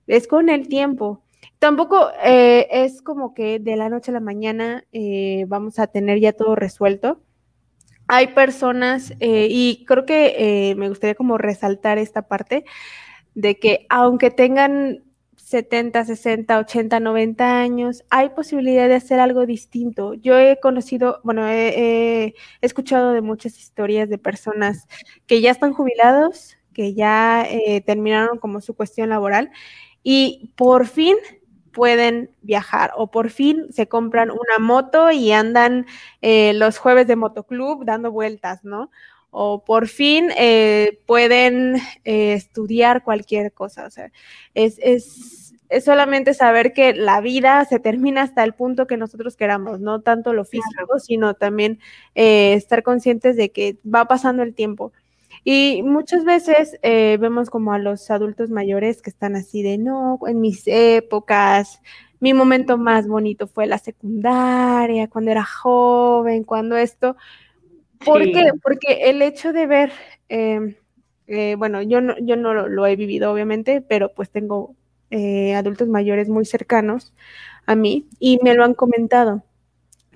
es con el tiempo. Tampoco eh, es como que de la noche a la mañana eh, vamos a tener ya todo resuelto. Hay personas, eh, y creo que me gustaría como resaltar esta parte, de que aunque tengan 70, 60, 80, 90 años, hay posibilidad de hacer algo distinto. Yo he conocido, bueno, he, escuchado de muchas historias de personas que ya están jubilados, que ya terminaron como su cuestión laboral y por fin pueden viajar o por fin se compran una moto y andan eh, los jueves de motoclub dando vueltas, ¿no? O por fin eh, pueden eh, estudiar cualquier cosa. O sea, es, es, es, solamente saber que la vida se termina hasta el punto que nosotros queramos, no tanto lo físico, sino también estar conscientes de que va pasando el tiempo. Y muchas veces eh, vemos como a los adultos mayores que están así de, no, en mis épocas, mi momento más bonito fue la secundaria, cuando era joven, cuando esto. ¿Por qué? Porque el hecho de ver, em, eh, bueno, yo no, yo no lo, he vivido obviamente, pero pues tengo eh, adultos mayores muy cercanos a mí y me lo han comentado.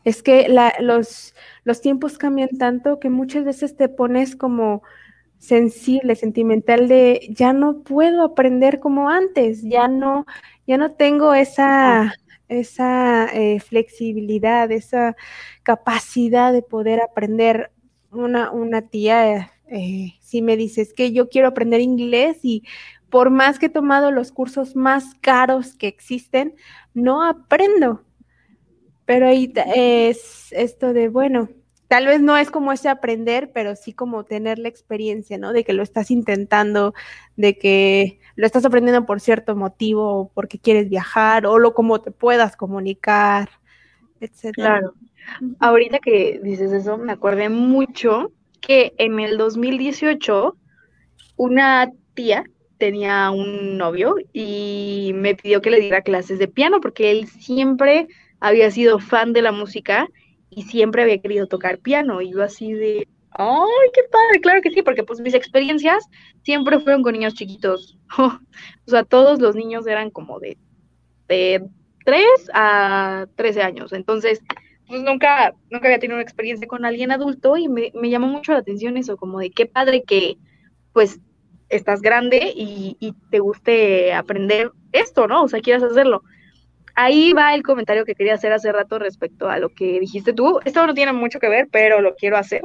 Es que los, los tiempos cambian tanto que muchas veces te pones como sensible, sentimental de ya no puedo aprender como antes, ya no, ya no tengo esa, esa eh, flexibilidad, esa capacidad de poder aprender. Una, una tía eh, si me dices que yo quiero aprender inglés y por más que he tomado los cursos más caros que existen, no aprendo. Pero ahí es esto de, bueno, tal vez no es como ese aprender, pero sí como tener la experiencia, ¿no? De que lo estás intentando, de que lo estás aprendiendo por cierto motivo, porque quieres viajar, o lo como te puedas comunicar, etcétera. Claro. Ahorita que dices eso, me acordé mucho que en el 2018 una tía tenía un novio y me pidió que le diera clases de piano porque él siempre había sido fan de la música y siempre había querido tocar piano. Y yo así de, ¡ay, qué padre! Claro que sí, porque pues mis experiencias siempre fueron con niños chiquitos. o sea, todos los niños eran como de, de 3 a 13 años. Entonces, pues nunca, nunca había tenido una experiencia con alguien adulto y me, me llamó mucho la atención eso, como de qué padre que pues estás grande y, y, te guste aprender esto, ¿no? O sea, quieras hacerlo ahí va el comentario que quería hacer hace rato respecto a lo que dijiste tú. Esto no tiene mucho que ver, pero lo quiero hacer.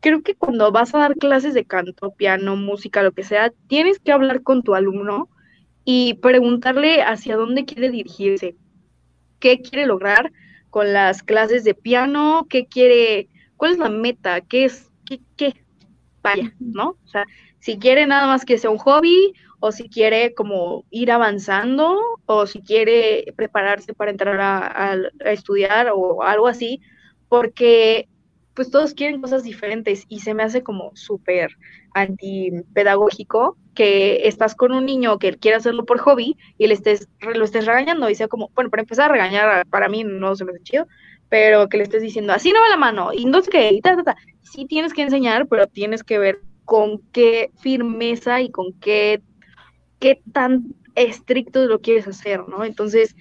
Creo que cuando vas a dar clases de canto, piano, música, lo que sea, tienes que hablar con tu alumno y preguntarle hacia dónde quiere dirigirse, qué quiere lograr con las clases de piano, qué quiere, cuál es la meta, qué es, qué, qué, vaya, ¿no? O sea, si quiere nada más que sea un hobby o si quiere como ir avanzando o si quiere prepararse para entrar a, estudiar o algo así, porque pues todos quieren cosas diferentes y se me hace como súper antipedagógico que estás con un niño que quiere hacerlo por hobby y le estés, lo estés regañando y sea como, bueno, para empezar a regañar para mí no se me hace chido, pero que le estés diciendo, así no va la mano, y no sé qué, y ta, ta. Sí tienes que enseñar, pero tienes que ver con qué firmeza y con qué qué tan estricto lo quieres hacer, ¿no? Entonces,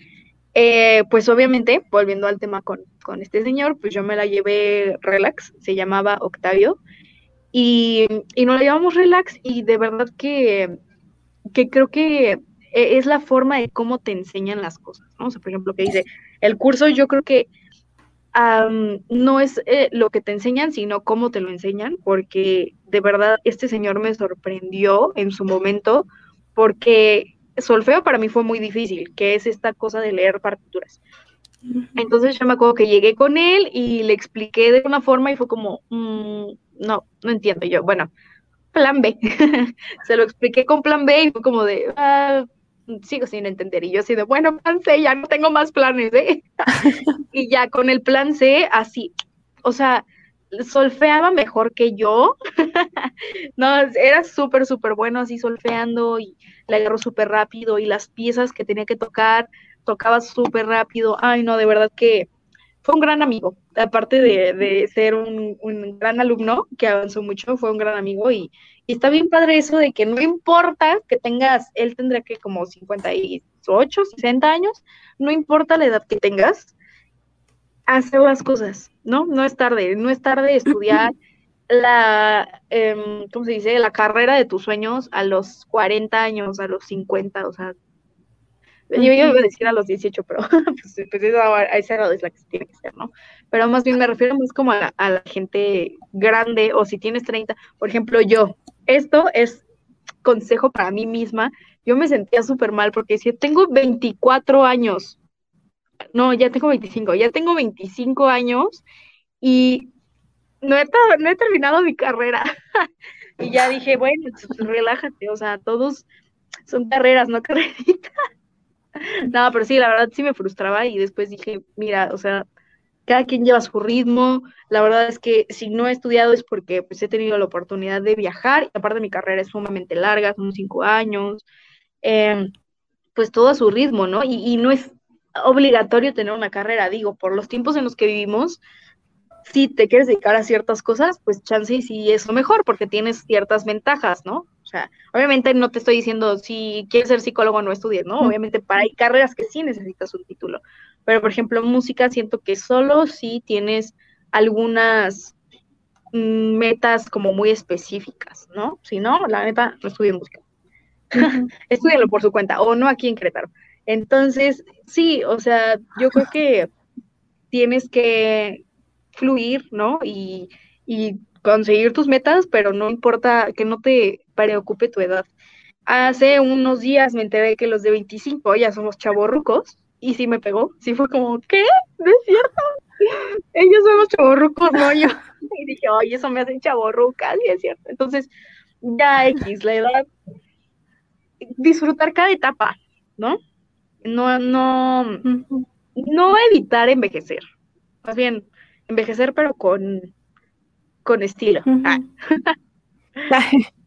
eh, pues obviamente, volviendo al tema con, este señor, pues yo me la llevé relax, se llamaba Octavio, y, y nos la llevamos relax y de verdad que, que creo que e, es la forma de cómo te enseñan las cosas, ¿no? O por ejemplo, que dice, el curso yo creo que no es eh, lo que te enseñan, sino cómo te lo enseñan, porque de verdad este señor me sorprendió en su momento porque solfeo para mí fue muy difícil, que es esta cosa de leer partituras. Entonces yo me acuerdo que llegué con él y le expliqué de una forma y fue como, mm, no, no entiendo yo. Bueno, plan B. Se lo expliqué con plan B y fue como de, ah, sigo sin entender. Y yo así de, bueno, plan C, ya no tengo más planes, ¿eh? y ya con el plan C, así, o sea, solfeaba mejor que yo. no, era súper, súper bueno así solfeando y le agarró súper rápido y las piezas que tenía que tocar, tocaba súper rápido. Ay, no, de verdad que fue un gran amigo. Aparte de, ser un, gran alumno que avanzó mucho, fue un gran amigo y, y, está bien padre eso de que no importa que tengas, él tendrá que como 58, 60 años, no importa la edad que tengas, hacer las cosas, ¿no? No es tarde, no es tarde estudiar la, eh, ¿cómo se dice? La carrera de tus sueños a los 40 años, a los 50, o sea, yo, iba a decir a los 18, pero pues, pues a esa edad es la que se tiene que ser, ¿no? Pero más bien me refiero más como a la, gente grande, o si tienes 30, por ejemplo, yo, esto es consejo para mí misma, yo me sentía súper mal porque decía, tengo 24 años, no, ya tengo 25, ya tengo 25 años y no he, no he terminado mi carrera. y ya dije, bueno, pues, relájate, o sea, todos son carreras, no carreritas. no, pero sí, la verdad sí me frustraba y después dije, mira, o sea, cada quien lleva su ritmo. La verdad es que si no he estudiado es porque pues he tenido la oportunidad de viajar y aparte mi carrera es sumamente larga, son cinco años. Em, pues todo a su ritmo, ¿no? Y, y no es obligatorio tener una carrera, digo, por los tiempos en los que vivimos, si te quieres dedicar a ciertas cosas, pues chance y sí es lo mejor, porque tienes ciertas ventajas, ¿no? O sea, obviamente no te estoy diciendo si quieres ser psicólogo no estudies, ¿no? Obviamente para hay carreras que sí necesitas un título, pero por ejemplo música siento que solo si tienes algunas mm, metas como muy específicas, ¿no? Si no, la neta, no estudien música. Estudienlo por su cuenta, o no aquí en Querétaro. Entonces, sí, o sea, yo creo que tienes que fluir, ¿no? Y, conseguir tus metas, pero no importa que no te preocupe tu edad. Hace unos días me enteré que los de 25 ya somos chavorrucos y sí me pegó, sí fue como, ¿qué? ¿No es cierto? Ellos somos chavorrucos, no yo. Y dije, oye, eso me hacen chavorrucas, y es cierto. Entonces, ya X, la edad, disfrutar cada etapa, ¿no? no, no, no evitar envejecer, más bien envejecer pero con, con estilo. Ah.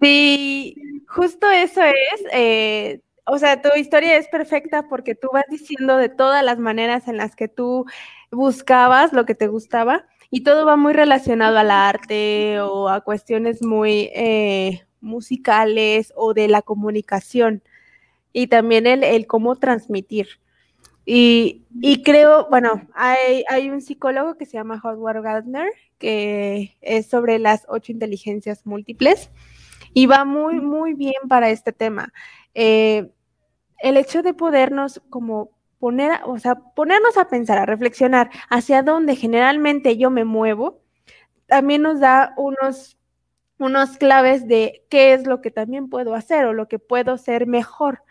Sí, justo eso es, eh, o sea, tu historia es perfecta porque tú vas diciendo de todas las maneras en las que tú buscabas lo que te gustaba y todo va muy relacionado al arte o a cuestiones muy eh, musicales o de la comunicación y también el, cómo transmitir. Y, creo, bueno, hay, hay, un psicólogo que se llama Howard Gardner, que es sobre las ocho inteligencias múltiples y va muy, muy bien para este tema. Eh, el hecho de podernos como poner, o sea, ponernos a pensar, a reflexionar hacia dónde generalmente yo me muevo, también nos da unos unos claves de qué es lo que también puedo hacer o lo que puedo ser mejor.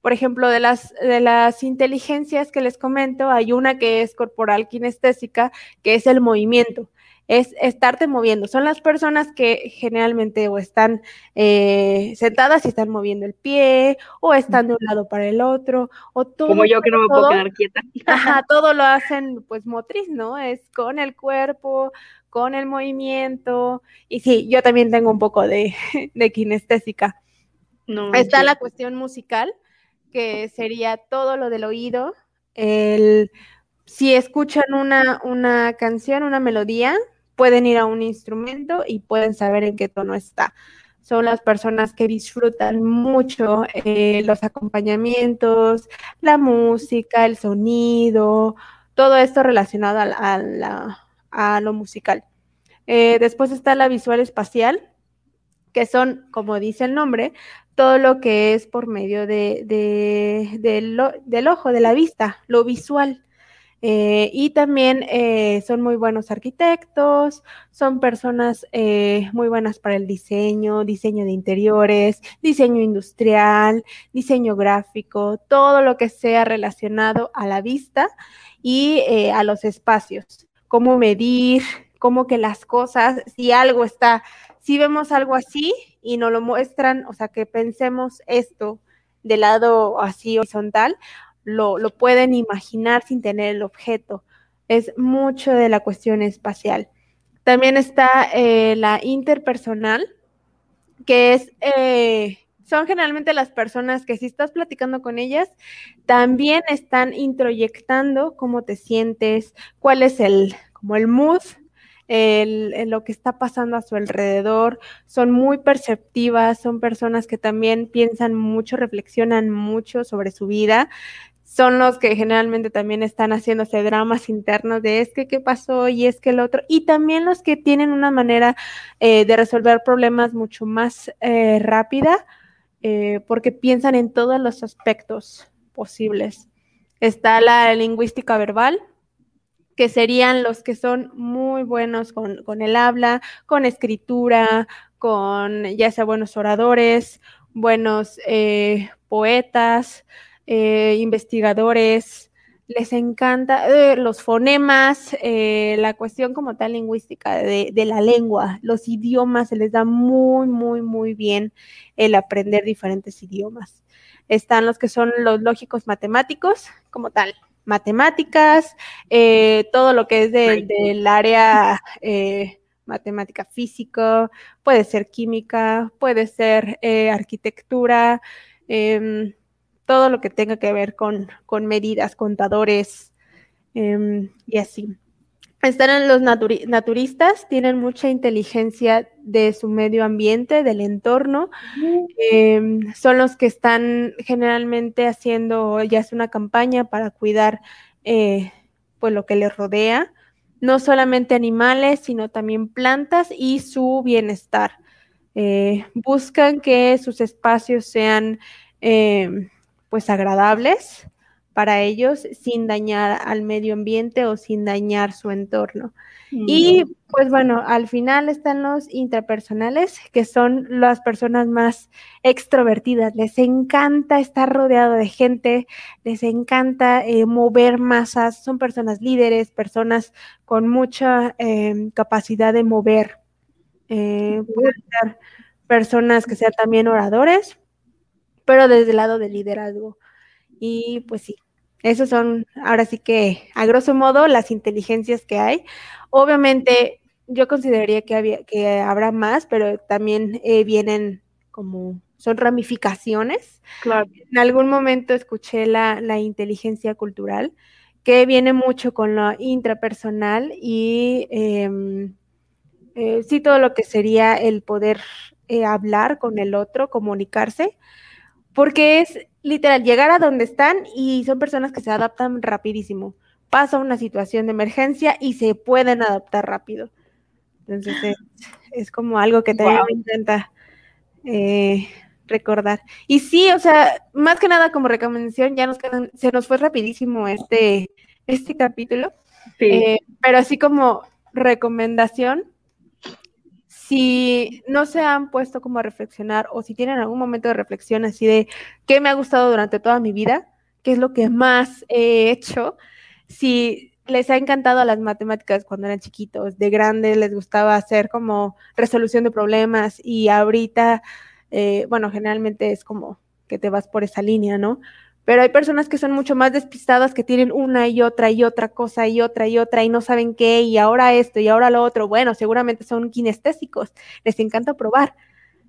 Por ejemplo, de las, de las inteligencias que les comento, hay una que es corporal kinestésica, que es el movimiento es estarte moviendo. Son las personas que generalmente o están eh, sentadas y están moviendo el pie, o están de un lado para el otro, o todo. Como yo que no me puedo quedar quieta. Ajá, todo lo hacen pues motriz, ¿no? Es con el cuerpo, con el movimiento. Y sí, yo también tengo un poco de, de kinestésica. No, Está la cuestión musical, que sería todo lo del oído, el si escuchan una, una canción, una melodía, pueden ir a un instrumento y pueden saber en qué tono está. Son las personas que disfrutan mucho eh, los acompañamientos, la música, el sonido, todo esto relacionado a, lo musical. Eh, después está la visual espacial, que son, como dice el nombre, todo lo que es por medio de, del ojo, de la vista, lo visual. Eh, y también eh, son muy buenos arquitectos, son personas eh, muy buenas para el diseño, diseño de interiores, diseño industrial, diseño gráfico, todo lo que sea relacionado a la vista y a los espacios, cómo medir, cómo que las cosas, si algo está, si vemos algo así y nos lo muestran, o sea, que pensemos esto de lado así horizontal, lo, pueden imaginar sin tener el objeto. Es mucho de la cuestión espacial. También está eh, la interpersonal, que es, eh, son generalmente las personas que si estás platicando con ellas, también están introyectando cómo te sientes, cuál es el, como el mood lo que está pasando a su alrededor, son muy perceptivas, son personas que también piensan mucho, reflexionan mucho sobre su vida, son los que generalmente también están haciéndose dramas internos de es que qué pasó y es que el otro, y también los que tienen una manera eh, de resolver problemas mucho más eh, rápida, eh, porque piensan en todos los aspectos posibles. Está la lingüística verbal, que serían los que son muy buenos con, con el habla, con escritura, con ya sea buenos oradores, buenos poetas, eh, investigadores, les encanta eh, los fonemas, eh, la cuestión como tal lingüística de, la lengua, los idiomas, se les da muy, muy, muy bien el aprender diferentes idiomas. Están los que son los lógicos matemáticos, como tal, matemáticas, todo lo que es del área matemática física, puede ser química, puede ser arquitectura, em, todo lo que tenga que ver con, medidas, contadores em, y así. Están los naturistas, tienen mucha inteligencia de su medio ambiente, del entorno. Em, son los que están generalmente haciendo ya es una campaña para cuidar eh, pues lo que les rodea, no solamente animales, sino también plantas y su bienestar. Eh, buscan que sus espacios sean em, pues agradables para ellos sin dañar al medio ambiente o sin dañar su entorno. Y pues bueno, al final están los interpersonales, que son las personas más extrovertidas. Les encanta estar rodeado de gente, les encanta eh, mover masas, son personas líderes, personas con mucha em, capacidad de mover. Eh, pueden ser personas que sean también oradores, pero desde el lado del liderazgo. Y pues sí, esos son ahora sí que, a grosso modo, las inteligencias que hay. Obviamente, yo consideraría que, había, que habrá más, pero también eh, vienen como, son ramificaciones. Claro. En algún momento escuché la, inteligencia cultural, que viene mucho con lo intrapersonal y em, eh, sí todo lo que sería el poder eh, hablar con el otro, comunicarse porque es literal llegar a donde están y son personas que se adaptan rapidísimo. Pasa una situación de emergencia y se pueden adaptar rápido. Entonces es, como algo que también me encanta eh, recordar. Y sí, o sea, más que nada como recomendación, ya nos quedan, se nos fue rapidísimo este, este capítulo. Sí. Eh, pero así como recomendación, si no se han puesto como a reflexionar o si tienen algún momento de reflexión así de qué me ha gustado durante toda mi vida, qué es lo que más he hecho, si les ha encantado las matemáticas cuando eran chiquitos, de grandes les gustaba hacer como resolución de problemas y ahorita, eh, bueno, generalmente es como que te vas por esa línea, ¿no? Pero hay personas que son mucho más despistadas, que tienen una y otra y otra cosa y otra y otra y no saben qué y ahora esto y ahora lo otro. Bueno, seguramente son kinestésicos, les encanta probar,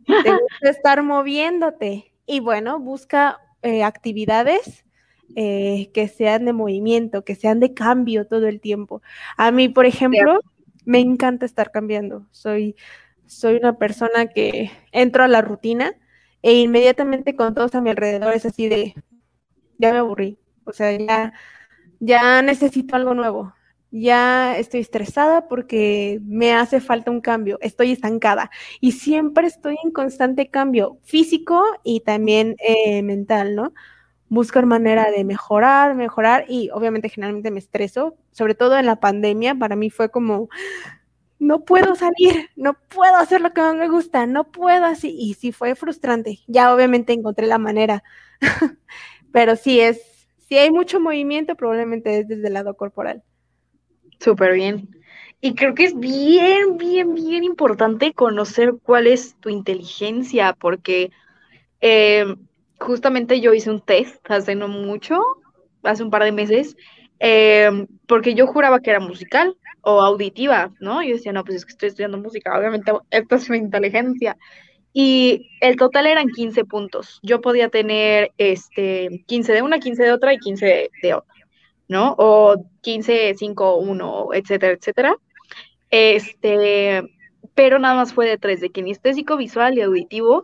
te gusta estar moviéndote y bueno, busca eh, actividades eh, que sean de movimiento, que sean de cambio todo el tiempo. A mí, por ejemplo, me encanta estar cambiando. Soy, soy una persona que entro a la rutina e inmediatamente con todos a mi alrededor es así de, ya me aburrí, o sea, ya, ya necesito algo nuevo, ya estoy estresada porque me hace falta un cambio, estoy estancada. Y siempre estoy en constante cambio físico y también eh, mental, ¿no? Buscar manera de mejorar, mejorar y obviamente generalmente me estreso, sobre todo en la pandemia, para mí fue como, no puedo salir, no puedo hacer lo que más me gusta, no puedo así, y sí fue frustrante, ya obviamente encontré la manera. pero sí es, si hay mucho movimiento, probablemente es desde el lado corporal. Súper bien. Y creo que es bien, bien, bien importante conocer cuál es tu inteligencia, porque eh, justamente yo hice un test hace no mucho, hace un par de meses, eh, porque yo juraba que era musical o auditiva, ¿no? Yo decía, no, pues es que estoy estudiando música, obviamente esta es mi inteligencia y el total eran 15 puntos. Yo podía tener este 15 de una, 15 de otra y 15 de otra, ¿no? O 15, 5, 1, etcétera, etcétera. Este, pero nada más fue de tres, de kinestésico, visual y auditivo.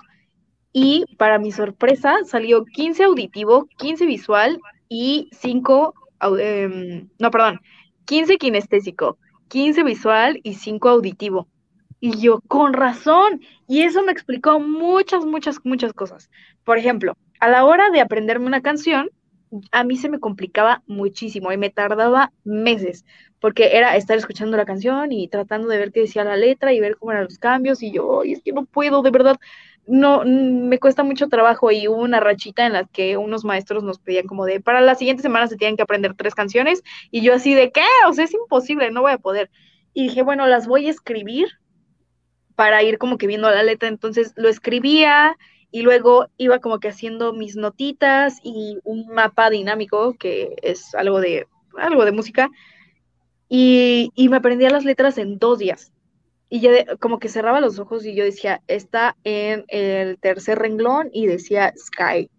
Y para mi sorpresa salió 15 auditivo, 15 visual y 5, em, no, perdón, 15 kinestésico, 15 visual y 5 auditivo. Y yo, con razón. Y eso me explicó muchas, muchas, muchas cosas. Por ejemplo, a la hora de aprenderme una canción, a mí se me complicaba muchísimo y me tardaba meses, porque era estar escuchando la canción y tratando de ver qué decía la letra y ver cómo eran los cambios y yo, es que no puedo, de verdad, no, me cuesta mucho trabajo y hubo una rachita en la que unos maestros nos pedían como de, para la siguiente semana se tienen que aprender tres canciones y yo así de, ¿qué? O sea, es imposible, no voy a poder. Y dije, bueno, las voy a escribir para ir como que viendo la letra, entonces lo escribía y luego iba como que haciendo mis notitas y un mapa dinámico, que es algo de, algo de música, y, me aprendía las letras en dos días. Y ya como que cerraba los ojos y yo decía, está en el tercer renglón y decía Sky.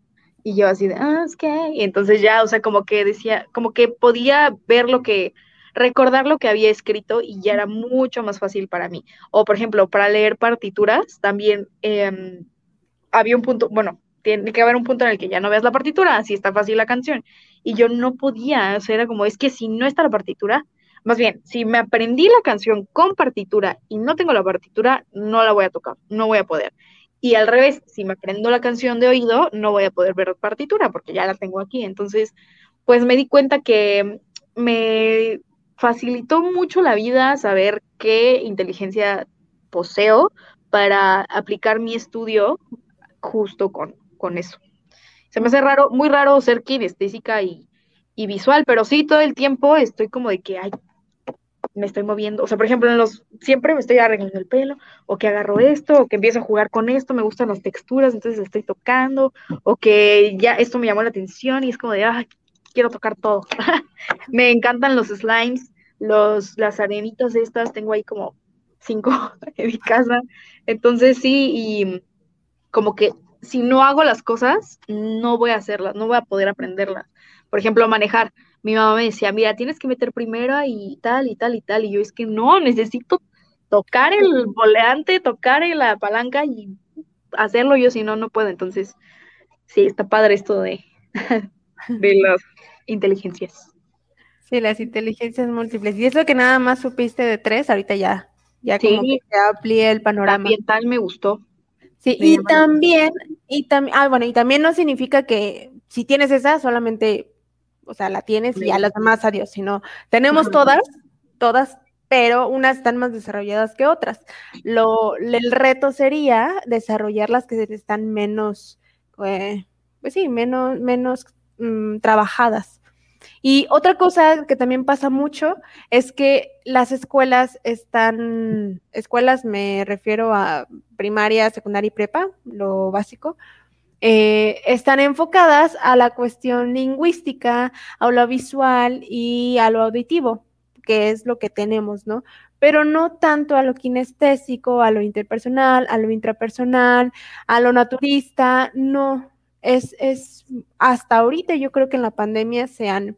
Y yo así de, ah, Sky. Y entonces ya, o sea, como que decía, como que podía ver lo que, recordar lo que había escrito y ya era mucho más fácil para mí. O, por ejemplo, para leer partituras, también em, había un punto, bueno, tiene que haber un punto en el que ya no veas la partitura, así está fácil la canción. Y yo no podía, o sea, era como, es que si no está la partitura, más bien, si me aprendí la canción con partitura y no tengo la partitura, no la voy a tocar, no voy a poder. Y al revés, si me aprendo la canción de oído, no voy a poder ver partitura porque ya la tengo aquí. Entonces, pues me di cuenta que me facilitó mucho la vida saber qué inteligencia poseo para aplicar mi estudio justo con, con eso. Se me hace raro, muy raro ser kinestésica y, y visual, pero sí todo el tiempo estoy como de que, ay, me estoy moviendo. O sea, por ejemplo, en los, siempre me estoy arreglando el pelo, o que agarro esto, o que empiezo a jugar con esto, me gustan las texturas, entonces estoy tocando, o que ya esto me llamó la atención y es como de, ay, quiero tocar todo. me encantan los slimes, los, las arenitas estas, tengo ahí como cinco en mi casa. Entonces sí, y como que si no hago las cosas, no voy a hacerlas, no voy a poder aprenderlas. Por ejemplo, manejar. Mi mamá me decía, mira, tienes que meter primero y tal y tal y tal. Y yo es que no, necesito tocar el volante, tocar la palanca y hacerlo yo, si no, no puedo. Entonces, sí, está padre esto de, de las inteligencias. Sí, las inteligencias múltiples. Y eso que nada más supiste de tres, ahorita ya, ya como que se amplía el panorama. Ambiental me gustó. Sí, y también, y también, ah, bueno, y también no significa que si tienes esa, solamente, o sea, la tienes y a las demás adiós, sino tenemos todas, todas pero unas están más desarrolladas que otras. Lo, el reto sería desarrollar las que están menos, eh, pues sí, menos, menos mm, trabajadas. Y otra cosa que también pasa mucho es que las escuelas están, escuelas me refiero a primaria, secundaria y prepa, lo básico, eh, están enfocadas a la cuestión lingüística, a lo visual y a lo auditivo, que es lo que tenemos, ¿no? Pero no tanto a lo kinestésico, a lo interpersonal, a lo intrapersonal, a lo naturista, no. Es, es hasta ahorita yo creo que en la pandemia se han,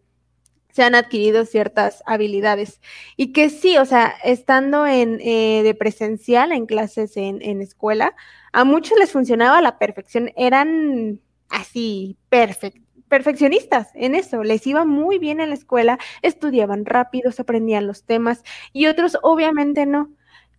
se han adquirido ciertas habilidades. Y que sí, o sea, estando en, eh, de presencial en clases en, en escuela, a muchos les funcionaba a la perfección, eran así perfeccionistas en eso, les iba muy bien en la escuela, estudiaban rápido, se aprendían los temas y otros obviamente no.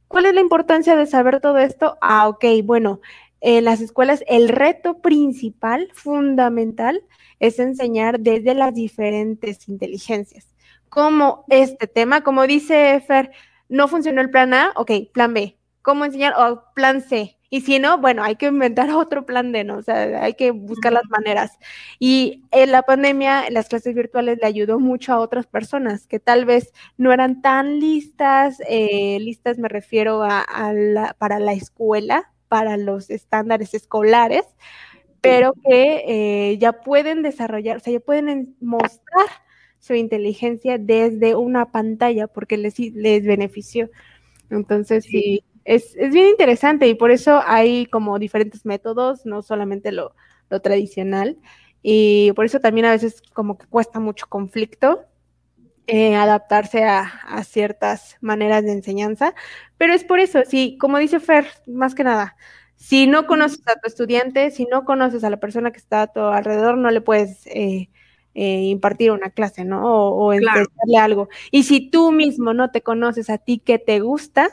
¿Cuál es la importancia de saber todo esto? Ah, ok, bueno, en las escuelas el reto principal, fundamental, es enseñar desde las diferentes inteligencias. Como este tema, como dice Fer, no funcionó el plan A, ok, plan B. ¿Cómo enseñar? O plan C. Y si no, bueno, hay que inventar otro plan de no, o sea, hay que buscar las maneras. Y en la pandemia, las clases virtuales le ayudó mucho a otras personas que tal vez no eran tan listas, eh, listas me refiero a, la, para la escuela, para los estándares escolares, pero que eh, ya pueden desarrollar, o sea, ya pueden mostrar su inteligencia desde una pantalla porque les, les benefició. Entonces, sí es, bien interesante y por eso hay como diferentes métodos, no solamente lo, tradicional. Y por eso también a veces como que cuesta mucho conflicto eh, adaptarse a, ciertas maneras de enseñanza. Pero es por eso, sí, como dice Fer, más que nada, si no conoces a tu estudiante, si no conoces a la persona que está a tu alrededor, no le puedes eh, eh, impartir una clase, ¿no? O, o enseñarle algo. Y si tú mismo no te conoces a ti que te gusta,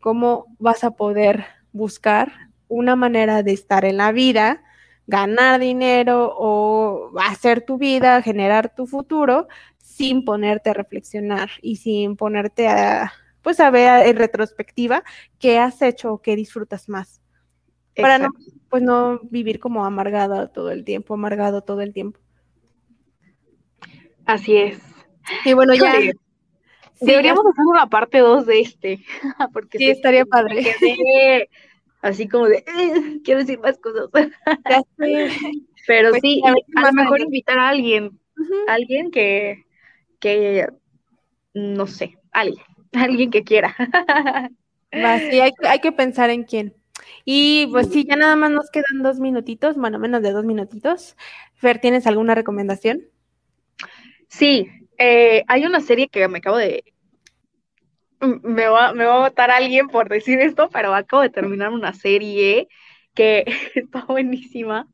cómo vas a poder buscar una manera de estar en la vida, ganar dinero o hacer tu vida, generar tu futuro sin ponerte a reflexionar y sin ponerte a, pues a ver en retrospectiva qué has hecho o qué disfrutas más. Para no, pues no vivir como amargado todo el tiempo, amargado todo el tiempo. Así es. Y bueno, ya. Deberíamos hacer una parte 2 de este. Porque sí, estaría padre. así como de, eh, quiero decir más cosas. Pero pues sí, a, lo mejor invitar a alguien, alguien que, que, no sé, alguien, alguien que quiera. sí, hay, hay que pensar en quién. Y pues sí, ya nada más nos quedan dos minutitos, bueno, menos de dos minutitos. Fer, ¿tienes alguna recomendación? Sí, eh, hay una serie que me acabo de. Me va, me va a votar alguien por decir esto, pero acabo de terminar una serie que está buenísima.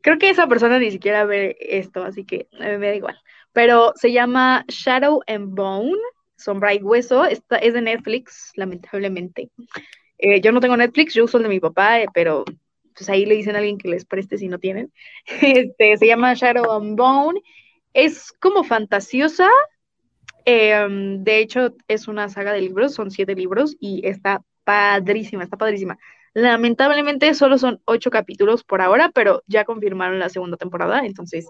Creo que esa persona ni siquiera ve esto, así que me da igual. Pero se llama Shadow and Bone, Sombra y Hueso. Esta es de Netflix, lamentablemente. Eh, yo no tengo Netflix, yo uso el de mi papá, eh, pero pues ahí le dicen a alguien que les preste si no tienen. Este, se llama Shadow and Bone es como fantasiosa. Em, de hecho, es una saga de libros, son siete libros y está padrísima, está padrísima. Lamentablemente solo son ocho capítulos por ahora, pero ya confirmaron la segunda temporada, entonces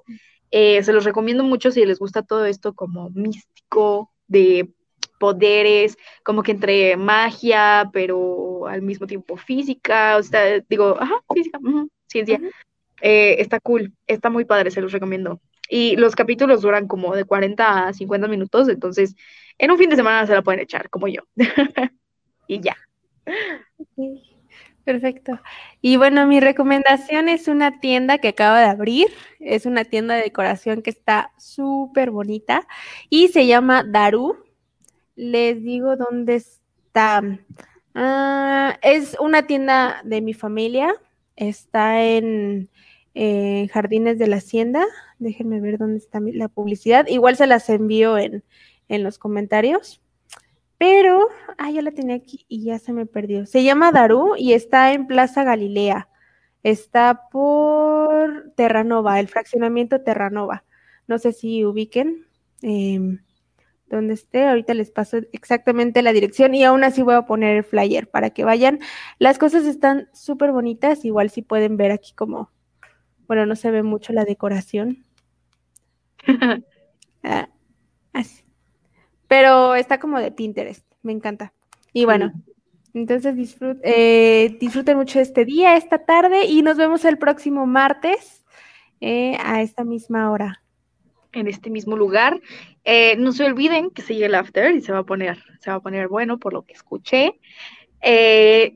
eh, se los recomiendo mucho si les gusta todo esto como místico, de poderes, como que entre magia, pero al mismo tiempo física, o sea, digo, ajá, física, ciencia. Eh, está cool, está muy padre, se los recomiendo. Y los capítulos duran como de 40 a 50 minutos, entonces en un fin de semana se la pueden echar, como yo. y ya. Perfecto. Y bueno, mi recomendación es una tienda que acaba de abrir. Es una tienda de decoración que está súper bonita y se llama Daru. Les digo dónde está. Ah, es una tienda de mi familia. Está en eh, Jardines de la Hacienda. Déjenme ver dónde está la publicidad. Igual se las envío en, los comentarios. Pero, ah, ya la tenía aquí y ya se me perdió. Se llama Darú y está en Plaza Galilea. Está por Terranova, el fraccionamiento Terranova. No sé si ubiquen. Em, donde esté. Ahorita les paso exactamente la dirección y aún así voy a poner el flyer para que vayan. Las cosas están súper bonitas, igual si pueden ver aquí como, bueno, no se ve mucho la decoración. Ah, así. Pero está como de Pinterest, me encanta. Y bueno, entonces eh, disfruten mucho este día, esta tarde y nos vemos el próximo martes eh, a esta misma hora. En este mismo lugar. Eh, no se olviden que sigue el after y se va a poner, se va a poner bueno por lo que escuché.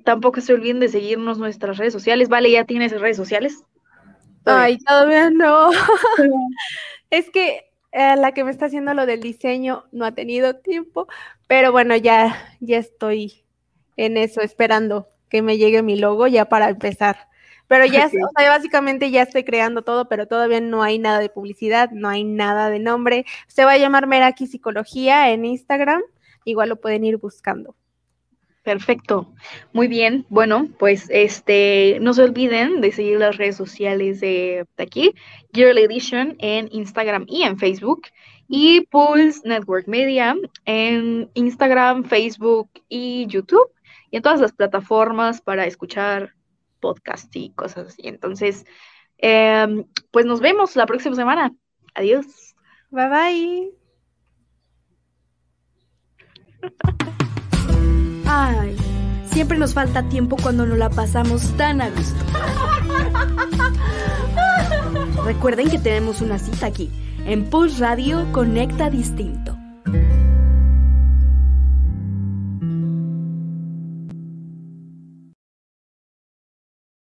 tampoco se olviden de seguirnos nuestras redes sociales. Vale, ¿ya tienes redes sociales? Ay, todavía no. es que la que me está haciendo lo del diseño no ha tenido tiempo, pero bueno, ya, ya estoy en eso, esperando que me llegue mi logo ya para empezar. Pero ya, o sea, básicamente ya estoy creando todo, pero todavía no hay nada de publicidad, no hay nada de nombre. Se va a llamar Meraki Psicología en Instagram, igual lo pueden ir buscando. Perfecto, muy bien. Bueno, pues este, no se olviden de seguir las redes sociales de, aquí, Girl Edition en Instagram y en Facebook y Pulse Network Media en Instagram, Facebook y YouTube y en todas las plataformas para escuchar podcast y cosas así. Entonces, em, pues nos vemos la próxima semana. Adiós. Bye bye. Ay, siempre nos falta tiempo cuando nos la pasamos tan a gusto. Recuerden que tenemos una cita aquí, en Pulse Radio Conecta Distinto.